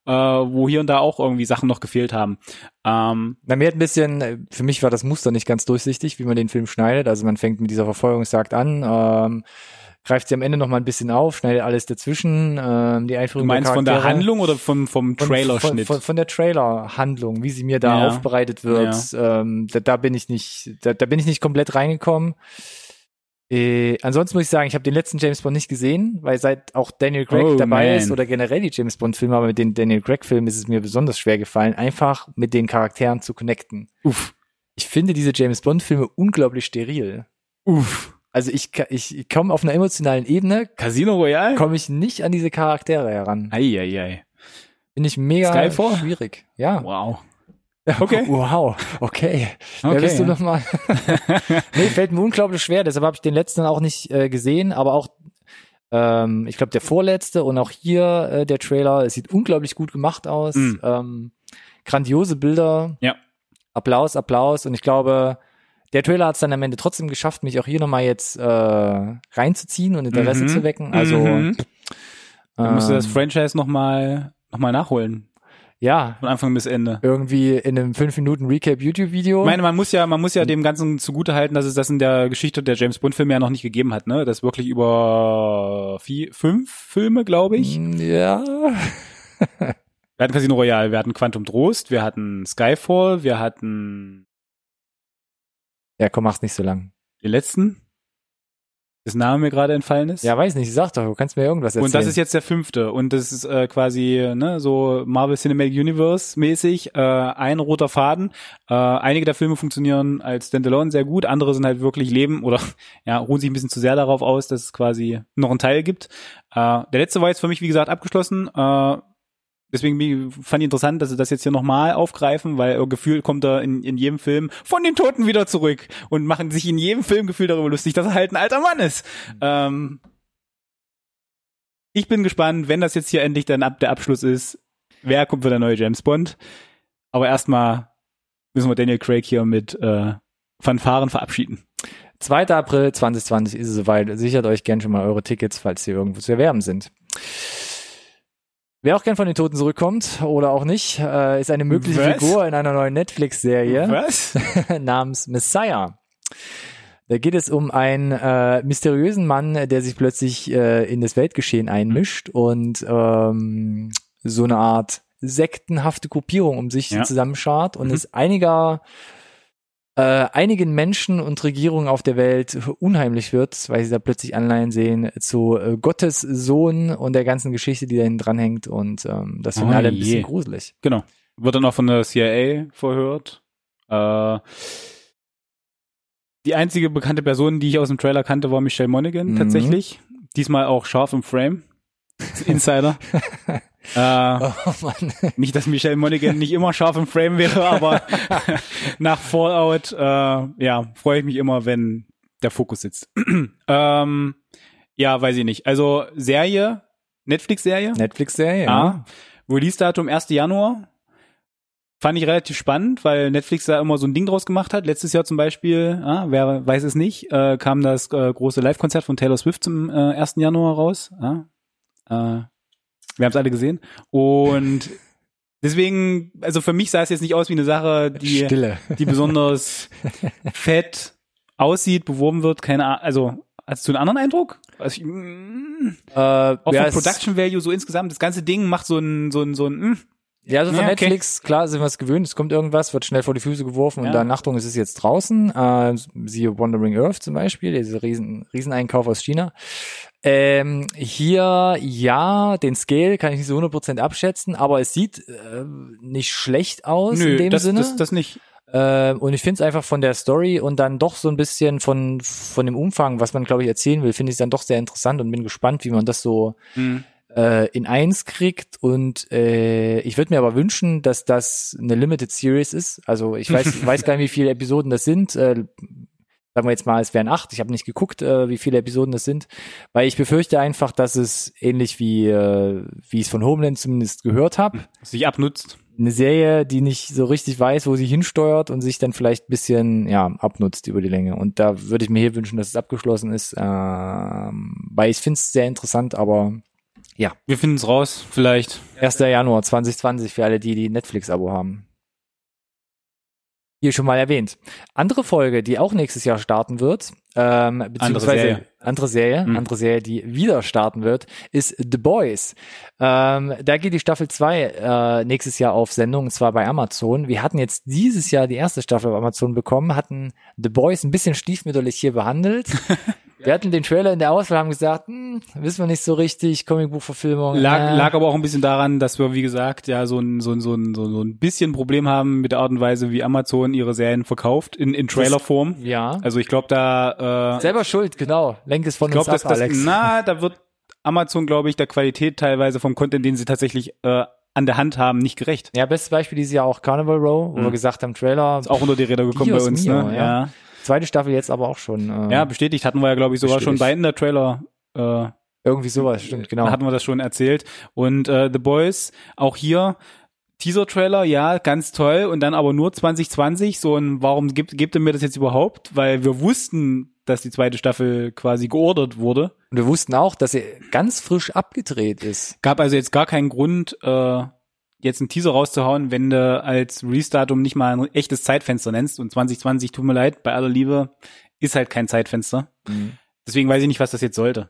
äh, wo hier und da auch irgendwie Sachen noch gefehlt haben. Ähm, Na, mir hat ein bisschen, für mich war das Muster nicht ganz durchsichtig, wie man den Film schneidet. Also man fängt mit dieser Verfolgungsjagd an, ähm, greift sie am Ende noch mal ein bisschen auf, schneidet alles dazwischen, ähm, die Einführung Du meinst der von der Handlung oder vom, vom Trailer-Schnitt? Von, von, von, der Trailer-Handlung, wie sie mir da ja. aufbereitet wird. Ja. Ähm, da, da bin ich nicht, da, da bin ich nicht komplett reingekommen. Äh, ansonsten muss ich sagen, ich habe den letzten James Bond nicht gesehen, weil seit auch Daniel Craig oh, dabei man. ist oder generell die James Bond Filme, aber mit den Daniel Craig Filmen ist es mir besonders schwer gefallen, einfach mit den Charakteren zu connecten. Uff. Ich finde diese James Bond Filme unglaublich steril. Uff. Also ich, ich, komme auf einer emotionalen Ebene. Casino Royale? Komme ich nicht an diese Charaktere heran. Eieiei. Finde ich mega Skyfall? schwierig. Ja. Wow. Okay. Wow, okay. okay. Wer bist du nochmal? nee, fällt mir unglaublich schwer, deshalb habe ich den letzten auch nicht äh, gesehen, aber auch ähm, ich glaube der vorletzte und auch hier äh, der Trailer, es sieht unglaublich gut gemacht aus. Mm. Ähm, grandiose Bilder. Ja. Applaus, Applaus und ich glaube, der Trailer hat es dann am Ende trotzdem geschafft, mich auch hier nochmal jetzt äh, reinzuziehen und Interesse mhm. zu wecken. Also mhm. ähm, musst du das Franchise nochmal noch mal nachholen. Ja. Von Anfang bis Ende. Irgendwie in einem 5 Minuten Recap YouTube-Video. Ich meine, man muss ja, man muss ja dem Ganzen zugutehalten, dass es das in der Geschichte der James Bond-Filme ja noch nicht gegeben hat, ne? Das wirklich über vier, fünf Filme, glaube ich. Mm, ja. wir hatten Casino Royale, wir hatten Quantum Trost, wir hatten Skyfall, wir hatten. Ja, komm, mach's nicht so lang. Die letzten? das Name mir gerade entfallen ist. Ja, weiß nicht, sag doch, du kannst mir irgendwas erzählen. Und das ist jetzt der fünfte und das ist äh, quasi ne, so Marvel Cinematic Universe mäßig, äh, ein roter Faden. Äh, einige der Filme funktionieren als Standalone sehr gut, andere sind halt wirklich Leben oder ja, ruhen sich ein bisschen zu sehr darauf aus, dass es quasi noch einen Teil gibt. Äh, der letzte war jetzt für mich, wie gesagt, abgeschlossen. Äh, Deswegen fand ich interessant, dass sie das jetzt hier nochmal aufgreifen, weil gefühlt kommt er in, in jedem Film von den Toten wieder zurück und machen sich in jedem Film gefühlt darüber lustig, dass er halt ein alter Mann ist. Ähm, ich bin gespannt, wenn das jetzt hier endlich dann ab der Abschluss ist, wer kommt für der neue James Bond. Aber erstmal müssen wir Daniel Craig hier mit äh, Fanfaren verabschieden. 2. April 2020 ist es soweit. Sichert euch gern schon mal eure Tickets, falls sie irgendwo zu erwerben sind. Wer auch gern von den Toten zurückkommt oder auch nicht, äh, ist eine mögliche Was? Figur in einer neuen Netflix-Serie namens Messiah. Da geht es um einen äh, mysteriösen Mann, der sich plötzlich äh, in das Weltgeschehen einmischt und ähm, so eine Art sektenhafte Gruppierung um sich ja. zusammenschart und mhm. es einiger äh, einigen Menschen und Regierungen auf der Welt unheimlich wird, weil sie da plötzlich Anleihen sehen zu äh, Gottes Sohn und der ganzen Geschichte, die da hinten dranhängt und ähm, das finden oh, alle ein bisschen gruselig. Genau. Wird dann auch von der CIA verhört. Äh, die einzige bekannte Person, die ich aus dem Trailer kannte, war Michelle Monaghan mhm. tatsächlich. Diesmal auch scharf im Frame. Insider. Äh, oh Mann. Nicht, dass Michelle Monaghan nicht immer scharf im Frame wäre, aber nach Fallout, äh, ja, freue ich mich immer, wenn der Fokus sitzt. ähm, ja, weiß ich nicht. Also Serie, Netflix-Serie. Netflix-Serie, ja. Ah, Release-Datum 1. Januar. Fand ich relativ spannend, weil Netflix da immer so ein Ding draus gemacht hat. Letztes Jahr zum Beispiel, ah, wer weiß es nicht, äh, kam das äh, große Live-Konzert von Taylor Swift zum äh, 1. Januar raus. Ah, äh, wir haben es alle gesehen. Und deswegen, also für mich sah es jetzt nicht aus wie eine Sache, die, Stille. die besonders fett aussieht, beworben wird. Keine Ahnung. Also, hast du einen anderen Eindruck? Also ich, mm, äh, auch ja, vom Production Value so insgesamt, das ganze Ding macht so ein, so ein, so ein, mm, ja, also von ja, okay. Netflix, klar sind wir es gewöhnt, es kommt irgendwas, wird schnell vor die Füße geworfen ja. und dann, Achtung, es ist jetzt draußen, äh, siehe Wandering Earth zum Beispiel, dieser riesen, Rieseneinkauf aus China. Ähm, hier, ja, den Scale kann ich nicht so 100% abschätzen, aber es sieht äh, nicht schlecht aus Nö, in dem das, Sinne. Das, das nicht. Äh, und ich finde es einfach von der Story und dann doch so ein bisschen von, von dem Umfang, was man, glaube ich, erzählen will, finde ich es dann doch sehr interessant und bin gespannt, wie man das so mhm. Äh, in eins kriegt. Und äh, ich würde mir aber wünschen, dass das eine Limited Series ist. Also ich weiß, weiß gar nicht, wie viele Episoden das sind. Äh, sagen wir jetzt mal, es wären acht. Ich habe nicht geguckt, äh, wie viele Episoden das sind, weil ich befürchte einfach, dass es ähnlich wie äh, wie ich es von Homeland zumindest gehört habe, sich abnutzt. Eine Serie, die nicht so richtig weiß, wo sie hinsteuert und sich dann vielleicht bisschen ja abnutzt über die Länge. Und da würde ich mir hier wünschen, dass es abgeschlossen ist, äh, weil ich finde es sehr interessant, aber ja. Wir finden es raus, vielleicht. 1. Januar 2020 für alle, die die Netflix-Abo haben hier schon mal erwähnt. Andere Folge, die auch nächstes Jahr starten wird, ähm, beziehungsweise andere Serie, andere Serie, mhm. andere Serie, die wieder starten wird, ist The Boys. Ähm, da geht die Staffel 2 äh, nächstes Jahr auf Sendung, und zwar bei Amazon. Wir hatten jetzt dieses Jahr die erste Staffel auf Amazon bekommen, hatten The Boys ein bisschen stiefmütterlich hier behandelt. Wir hatten den Trailer in der Auswahl, haben gesagt, hm, wissen wir nicht so richtig, Comicbuchverfilmung. Lag, äh. lag aber auch ein bisschen daran, dass wir, wie gesagt, ja so ein, so ein, so ein, so ein bisschen Problem haben mit der Art und Weise, wie Amazon ihre Serien verkauft, in, in Trailerform. Ja. Also ich glaube da... Äh, Selber schuld, genau. Lenk es von ich glaub, uns ab, dass, Alex. na, da wird Amazon, glaube ich, der Qualität teilweise vom Content, den sie tatsächlich äh, an der Hand haben, nicht gerecht. Ja, bestes Beispiel dieses Jahr auch Carnival Row, wo mhm. wir gesagt haben, Trailer. Ist auch unter die Räder gekommen bei uns, Mio, ne? Ja. ja. Zweite Staffel jetzt aber auch schon. Äh, ja, bestätigt hatten wir ja, glaube ich, sogar bestätigt. schon bei in der Trailer. Äh, Irgendwie sowas, stimmt, genau. Hatten wir das schon erzählt. Und äh, The Boys, auch hier, Teaser-Trailer, ja, ganz toll. Und dann aber nur 2020. So ein, warum gibt, gibt er mir das jetzt überhaupt? Weil wir wussten, dass die zweite Staffel quasi geordert wurde. Und wir wussten auch, dass sie ganz frisch abgedreht ist. Gab also jetzt gar keinen Grund, äh, jetzt einen Teaser rauszuhauen, wenn du als Release-Datum nicht mal ein echtes Zeitfenster nennst. Und 2020, tut mir leid, bei aller Liebe, ist halt kein Zeitfenster. Mhm. Deswegen weiß ich nicht, was das jetzt sollte.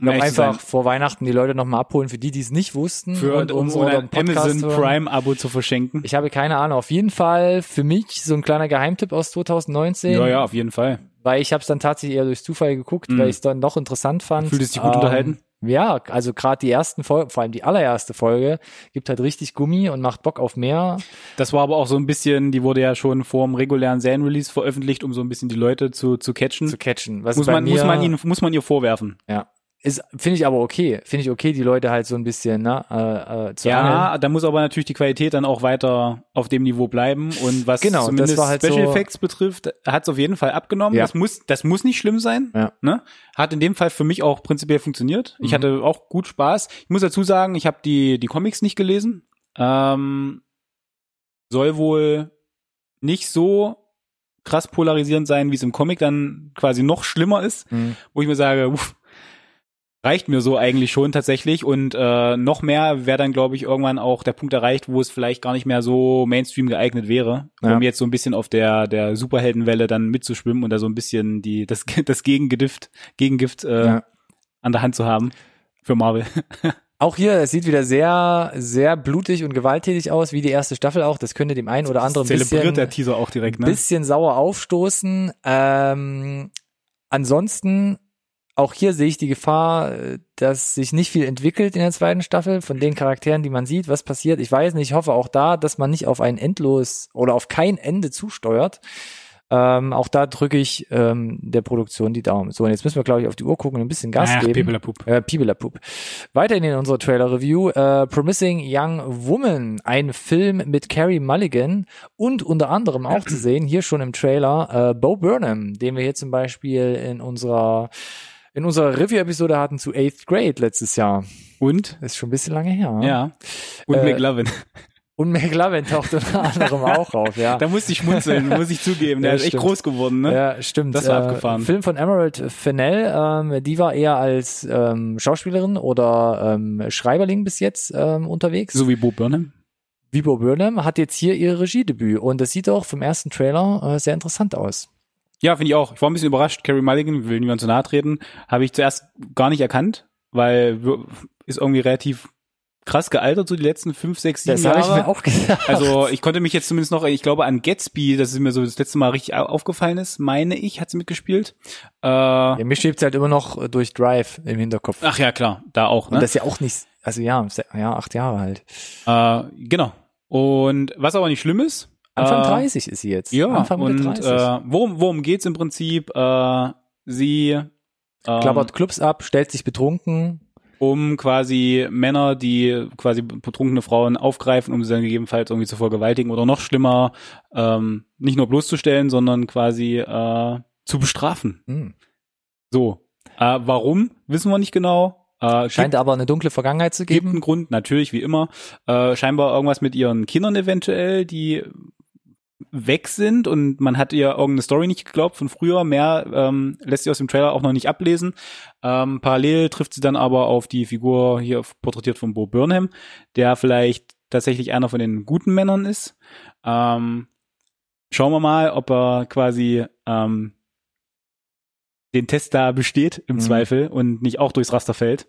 Um einfach vor Weihnachten die Leute nochmal abholen, für die, die es nicht wussten. Für und, um so ein Amazon Prime Abo zu verschenken. Ich habe keine Ahnung. Auf jeden Fall für mich so ein kleiner Geheimtipp aus 2019. Ja, ja, auf jeden Fall. Weil ich habe es dann tatsächlich eher durch Zufall geguckt, mhm. weil ich es dann doch interessant fand. Fühlt es dich gut ähm, unterhalten? Ja, also gerade die ersten Folgen, vor allem die allererste Folge, gibt halt richtig Gummi und macht Bock auf mehr. Das war aber auch so ein bisschen, die wurde ja schon vor dem regulären Serienrelease veröffentlicht, um so ein bisschen die Leute zu, zu catchen. Zu catchen. Was muss man, muss man ihnen, muss man ihr vorwerfen. Ja. Ist, finde ich aber okay. Finde ich okay, die Leute halt so ein bisschen, ne, äh, äh, zu Ja, angeln. da muss aber natürlich die Qualität dann auch weiter auf dem Niveau bleiben. Und was genau, zumindest halt Special so Effects betrifft, hat es auf jeden Fall abgenommen. Ja. Das muss, das muss nicht schlimm sein. Ja. Ne? Hat in dem Fall für mich auch prinzipiell funktioniert. Mhm. Ich hatte auch gut Spaß. Ich muss dazu sagen, ich habe die, die Comics nicht gelesen. Ähm, soll wohl nicht so krass polarisierend sein, wie es im Comic dann quasi noch schlimmer ist, mhm. wo ich mir sage, uff, reicht mir so eigentlich schon tatsächlich und äh, noch mehr wäre dann glaube ich irgendwann auch der Punkt erreicht, wo es vielleicht gar nicht mehr so Mainstream geeignet wäre, ja. um jetzt so ein bisschen auf der der Superheldenwelle dann mitzuschwimmen und da so ein bisschen die das das Gegengift Gegengift äh, ja. an der Hand zu haben für Marvel. Auch hier, es sieht wieder sehr, sehr blutig und gewalttätig aus, wie die erste Staffel auch. Das könnte dem einen oder anderen ein bisschen, der Teaser auch direkt, ne? bisschen sauer aufstoßen. Ähm, ansonsten auch hier sehe ich die Gefahr, äh, dass sich nicht viel entwickelt in der zweiten Staffel von den Charakteren, die man sieht, was passiert. Ich weiß nicht, ich hoffe auch da, dass man nicht auf ein endlos oder auf kein Ende zusteuert. Ähm, auch da drücke ich ähm, der Produktion die Daumen. So, und jetzt müssen wir, glaube ich, auf die Uhr gucken und ein bisschen Gas Ach, geben. Pibelapup. Äh, Pibelapup. Weiterhin in unserer Trailer-Review äh, Promising Young Woman, ein Film mit Carrie Mulligan und unter anderem auch zu sehen, hier schon im Trailer, äh, Bo Burnham, den wir hier zum Beispiel in unserer in unserer Review-Episode hatten zu Eighth Grade letztes Jahr. Und? Das ist schon ein bisschen lange her. Ja. Und äh, McLovin. Und McLovin taucht unter anderem auch auf, ja. Da musste ich schmunzeln, muss ich zugeben. Der ja, ist echt groß geworden, ne? Ja, stimmt. Das war äh, abgefahren. Film von Emerald Fennell, ähm, die war eher als ähm, Schauspielerin oder ähm, Schreiberling bis jetzt ähm, unterwegs. So wie Bo Burnham. Wie Bo Burnham hat jetzt hier ihr Regiedebüt und das sieht auch vom ersten Trailer äh, sehr interessant aus. Ja, finde ich auch. Ich war ein bisschen überrascht. Carrie Mulligan, will niemand zu nahe treten, habe ich zuerst gar nicht erkannt, weil ist irgendwie relativ krass gealtert, so die letzten fünf, sechs, sieben das Jahre. Das habe ich mir auch gedacht. Also ich konnte mich jetzt zumindest noch, ich glaube an Gatsby, dass es mir so das letzte Mal richtig aufgefallen ist, meine ich, hat sie mitgespielt. Äh, ja, mir schwebt halt immer noch durch Drive im Hinterkopf. Ach ja, klar, da auch. Ne? Und das ist ja auch nicht, also ja, ja, acht Jahre halt. Äh, genau. Und was aber nicht schlimm ist, Anfang 30 äh, ist sie jetzt. Ja, Anfang und 30. Äh, worum, worum geht's im Prinzip? Äh, sie ähm, klappert Clubs ab, stellt sich betrunken. Um quasi Männer, die quasi betrunkene Frauen aufgreifen, um sie dann gegebenenfalls irgendwie zu vergewaltigen oder noch schlimmer, ähm, nicht nur bloßzustellen, sondern quasi äh, zu bestrafen. Mhm. So. Äh, warum, wissen wir nicht genau. Äh, Scheint aber eine dunkle Vergangenheit zu geben. Gibt einen Grund, natürlich, wie immer. Äh, scheinbar irgendwas mit ihren Kindern eventuell, die weg sind und man hat ihr irgendeine Story nicht geglaubt von früher. Mehr ähm, lässt sie aus dem Trailer auch noch nicht ablesen. Ähm, parallel trifft sie dann aber auf die Figur hier porträtiert von Bo Burnham, der vielleicht tatsächlich einer von den guten Männern ist. Ähm, schauen wir mal, ob er quasi ähm, den Test da besteht im mhm. Zweifel und nicht auch durchs Raster fällt.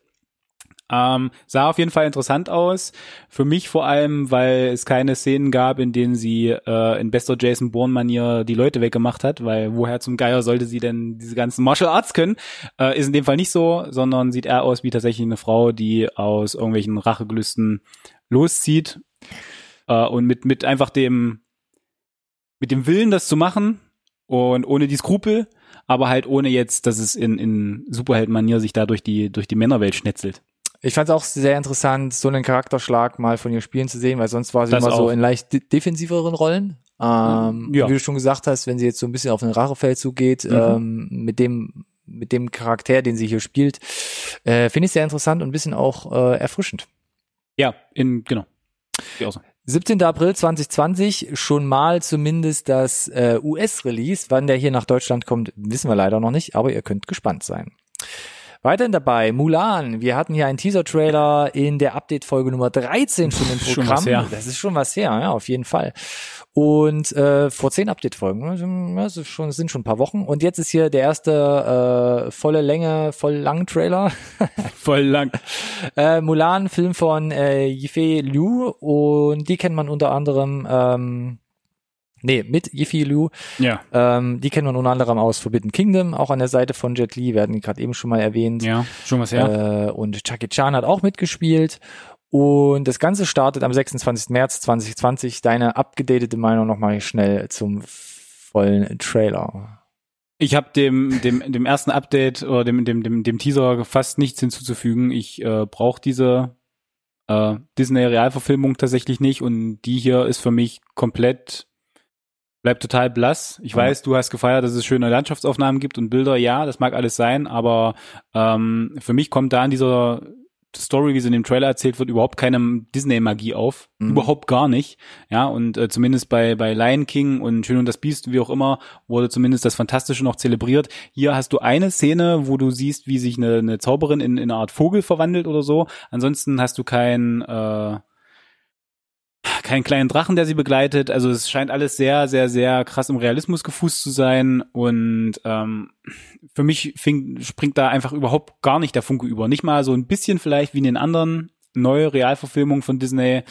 Ähm, sah auf jeden Fall interessant aus. Für mich vor allem, weil es keine Szenen gab, in denen sie äh, in bester Jason Bourne-Manier die Leute weggemacht hat, weil woher zum Geier sollte sie denn diese ganzen Martial Arts können? Äh, ist in dem Fall nicht so, sondern sieht eher aus wie tatsächlich eine Frau, die aus irgendwelchen Rachegelüsten loszieht äh, und mit, mit einfach dem, mit dem Willen, das zu machen und ohne die Skrupel, aber halt ohne jetzt, dass es in, in Superhelden-Manier sich da durch die, durch die Männerwelt schnetzelt. Ich fand es auch sehr interessant, so einen Charakterschlag mal von ihr spielen zu sehen, weil sonst war sie das immer auch. so in leicht de defensiveren Rollen. Ähm, ja. Wie du schon gesagt hast, wenn sie jetzt so ein bisschen auf den Rachefeld zugeht, mhm. ähm, mit dem mit dem Charakter, den sie hier spielt, äh, finde ich sehr interessant und ein bisschen auch äh, erfrischend. Ja, in genau. 17. April 2020 schon mal zumindest das äh, US-Release. Wann der hier nach Deutschland kommt, wissen wir leider noch nicht, aber ihr könnt gespannt sein. Weiterhin dabei, Mulan. Wir hatten hier einen Teaser-Trailer in der Update-Folge Nummer 13 schon im Programm. Schon das ist schon was her, ja, auf jeden Fall. Und äh, vor zehn Update-Folgen, das ist schon, das sind schon ein paar Wochen. Und jetzt ist hier der erste äh, volle Länge, voll lang Trailer. voll lang. äh, Mulan, Film von äh, Yifei Liu. Und die kennt man unter anderem ähm, Nee, mit Yifi Liu. Ja. Ähm, die kennen wir unter anderem aus Forbidden Kingdom, auch an der Seite von Jet Li, werden gerade eben schon mal erwähnt. Ja, schon was her. Äh, und Jackie Chan hat auch mitgespielt. Und das Ganze startet am 26. März 2020. Deine abgedatete Meinung nochmal schnell zum vollen Trailer. Ich habe dem, dem, dem ersten Update oder dem, dem, dem, dem Teaser fast nichts hinzuzufügen. Ich äh, brauche diese äh, Disney-Realverfilmung tatsächlich nicht und die hier ist für mich komplett bleibt total blass. Ich weiß, du hast gefeiert, dass es schöne Landschaftsaufnahmen gibt und Bilder. Ja, das mag alles sein, aber ähm, für mich kommt da in dieser Story, wie sie in dem Trailer erzählt wird, überhaupt keine Disney-Magie auf. Mhm. Überhaupt gar nicht. Ja, und äh, zumindest bei, bei Lion King und Schön und das Biest, wie auch immer, wurde zumindest das Fantastische noch zelebriert. Hier hast du eine Szene, wo du siehst, wie sich eine, eine Zauberin in, in eine Art Vogel verwandelt oder so. Ansonsten hast du kein äh, keinen kleinen Drachen, der sie begleitet. Also es scheint alles sehr, sehr, sehr krass im Realismus gefußt zu sein. Und ähm, für mich fing, springt da einfach überhaupt gar nicht der Funke über. Nicht mal so ein bisschen vielleicht wie in den anderen neue Realverfilmungen von Disney.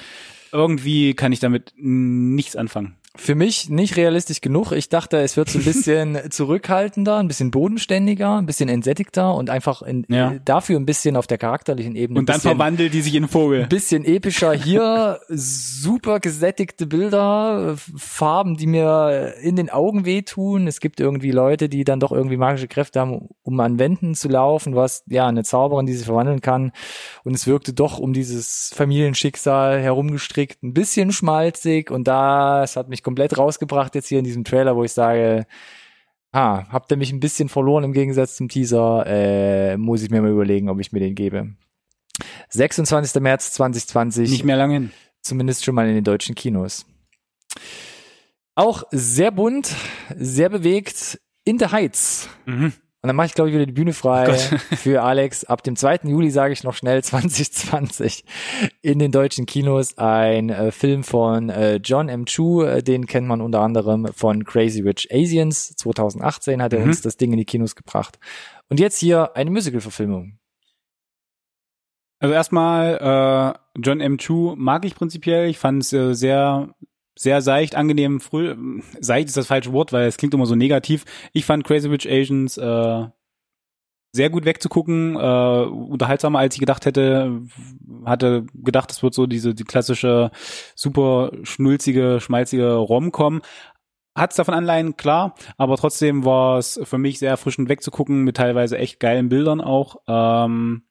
Irgendwie kann ich damit nichts anfangen für mich nicht realistisch genug. Ich dachte, es wird so ein bisschen zurückhaltender, ein bisschen bodenständiger, ein bisschen entsättigter und einfach in, ja. dafür ein bisschen auf der charakterlichen Ebene. Und dann bisschen, verwandelt die sich in Vogel. Ein bisschen epischer. Hier super gesättigte Bilder, Farben, die mir in den Augen wehtun. Es gibt irgendwie Leute, die dann doch irgendwie magische Kräfte haben, um an Wänden zu laufen. Was ja eine Zauberin, die sich verwandeln kann. Und es wirkte doch um dieses Familienschicksal herumgestrickt, ein bisschen schmalzig. Und das hat mich mich komplett rausgebracht jetzt hier in diesem Trailer, wo ich sage, ah, habt ihr mich ein bisschen verloren im Gegensatz zum Teaser, äh, muss ich mir mal überlegen, ob ich mir den gebe. 26. März 2020. Nicht mehr lange hin. Zumindest schon mal in den deutschen Kinos. Auch sehr bunt, sehr bewegt. In the Heights. Mhm. Und dann mache ich, glaube ich, wieder die Bühne frei oh für Alex. Ab dem 2. Juli sage ich noch schnell 2020 in den deutschen Kinos ein äh, Film von äh, John M. Chu. Äh, den kennt man unter anderem von Crazy Rich Asians. 2018 hat er mhm. uns das Ding in die Kinos gebracht. Und jetzt hier eine Musical-Verfilmung. Also erstmal, äh, John M. Chu mag ich prinzipiell. Ich fand es äh, sehr sehr seicht, angenehm, früh, seicht ist das falsche Wort, weil es klingt immer so negativ. Ich fand Crazy Rich Asians äh, sehr gut wegzugucken, äh, unterhaltsamer als ich gedacht hätte. Hatte gedacht, es wird so diese die klassische super schnulzige, schmalzige Rom-Com. Hat's davon Anleihen, klar, aber trotzdem war es für mich sehr erfrischend wegzugucken, mit teilweise echt geilen Bildern auch. Ähm,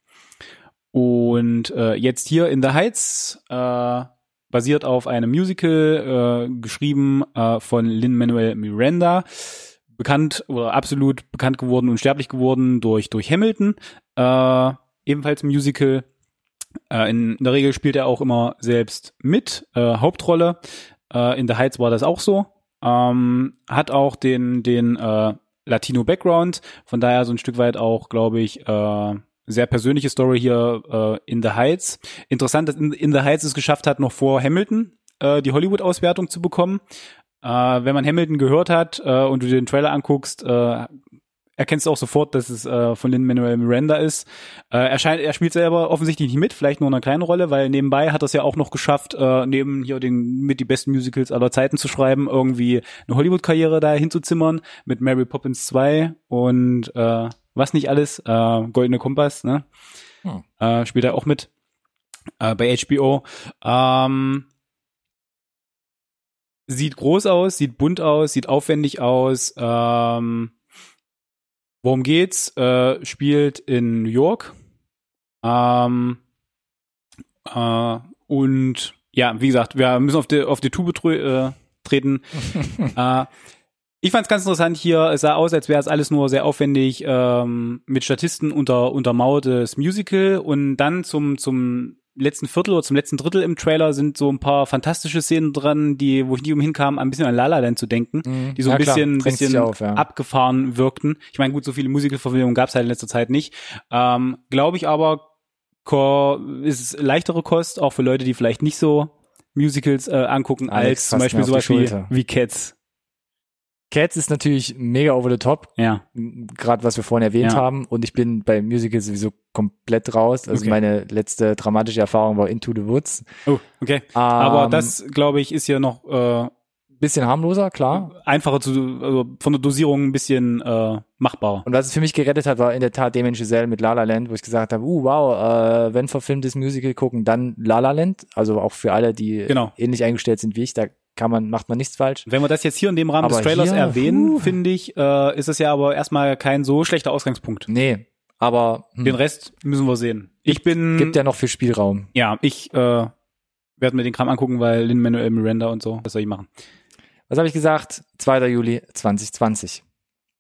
und äh, jetzt hier in The Heights äh, basiert auf einem Musical, äh, geschrieben äh, von Lin-Manuel Miranda, bekannt oder absolut bekannt geworden und sterblich geworden durch, durch Hamilton, äh, ebenfalls Musical. Äh, in, in der Regel spielt er auch immer selbst mit, äh, Hauptrolle. Äh, in The Heights war das auch so. Ähm, hat auch den, den äh, Latino-Background, von daher so ein Stück weit auch, glaube ich, äh, sehr persönliche Story hier äh, in The Heights. Interessant, dass in, in The Heights es geschafft hat, noch vor Hamilton äh, die Hollywood-Auswertung zu bekommen. Äh, wenn man Hamilton gehört hat äh, und du dir den Trailer anguckst, äh, erkennst du auch sofort, dass es äh, von Lin-Manuel Miranda ist. Äh, er, scheint, er spielt selber offensichtlich nicht mit, vielleicht nur eine kleine Rolle, weil nebenbei hat er es ja auch noch geschafft, äh, neben hier den mit die besten Musicals aller Zeiten zu schreiben, irgendwie eine Hollywood-Karriere da hinzuzimmern mit Mary Poppins 2 und äh, was nicht alles, äh, Goldene Kompass, ne? Hm. Äh, spielt er auch mit äh, bei HBO. Ähm, sieht groß aus, sieht bunt aus, sieht aufwendig aus. Ähm, worum geht's? Äh, spielt in New York. Ähm, äh, und ja, wie gesagt, wir müssen auf die, auf die Tube äh, treten. äh, ich fand es ganz interessant hier. Es sah aus, als wäre es alles nur sehr aufwendig ähm, mit Statisten unter untermauertes Musical und dann zum zum letzten Viertel oder zum letzten Drittel im Trailer sind so ein paar fantastische Szenen dran, die, wo ich nie umhin kam, ein bisschen an La La Land zu denken, mhm. die so ja, ein bisschen, klar, bisschen auf, ja. abgefahren wirkten. Ich meine, gut, so viele Musical-Verfilmungen gab es halt in letzter Zeit nicht. Ähm, Glaube ich aber, ist leichtere Kost, auch für Leute, die vielleicht nicht so Musicals äh, angucken, Alex, als zum Beispiel sowas wie, wie Cats. Cats ist natürlich mega over the top. Ja. Gerade was wir vorhin erwähnt ja. haben. Und ich bin bei Musicals sowieso komplett raus. Also okay. meine letzte dramatische Erfahrung war Into the Woods. Oh, okay. Ähm, Aber das, glaube ich, ist ja noch äh, bisschen harmloser, klar. Einfacher zu, also von der Dosierung ein bisschen äh, machbar. Und was es für mich gerettet hat, war in der Tat Damien Giselle mit La La Land, wo ich gesagt habe, uh, wow, äh, wenn verfilmtes Musical gucken, dann La La Land. Also auch für alle, die genau. ähnlich eingestellt sind wie ich, da kann man, macht man nichts falsch. Wenn wir das jetzt hier in dem Rahmen aber des Trailers hier, erwähnen, finde ich, äh, ist es ja aber erstmal kein so schlechter Ausgangspunkt. Nee, aber hm. den Rest müssen wir sehen. Ich bin gibt ja noch viel Spielraum. Ja, ich äh, werde mir den Kram angucken, weil Lin Manuel Miranda und so, was soll ich machen? Was habe ich gesagt? 2. Juli 2020.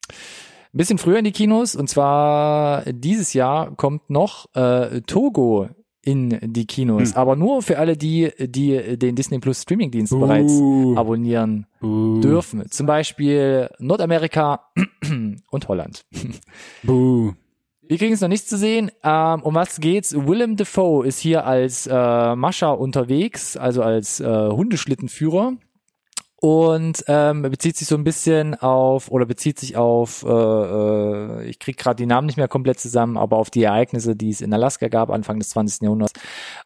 Ein bisschen früher in die Kinos und zwar dieses Jahr kommt noch äh, Togo in die Kinos, hm. aber nur für alle die, die den Disney Plus Streamingdienst uh. bereits abonnieren uh. dürfen. Zum Beispiel Nordamerika und Holland. Buh. Wir kriegen es noch nicht zu sehen. Ähm, um was geht's? Willem Dafoe ist hier als äh, Mascha unterwegs, also als äh, Hundeschlittenführer und ähm, bezieht sich so ein bisschen auf oder bezieht sich auf, äh, äh, ich krieg gerade die Namen nicht mehr komplett zusammen, aber auf die Ereignisse, die es in Alaska gab Anfang des 20. Jahrhunderts,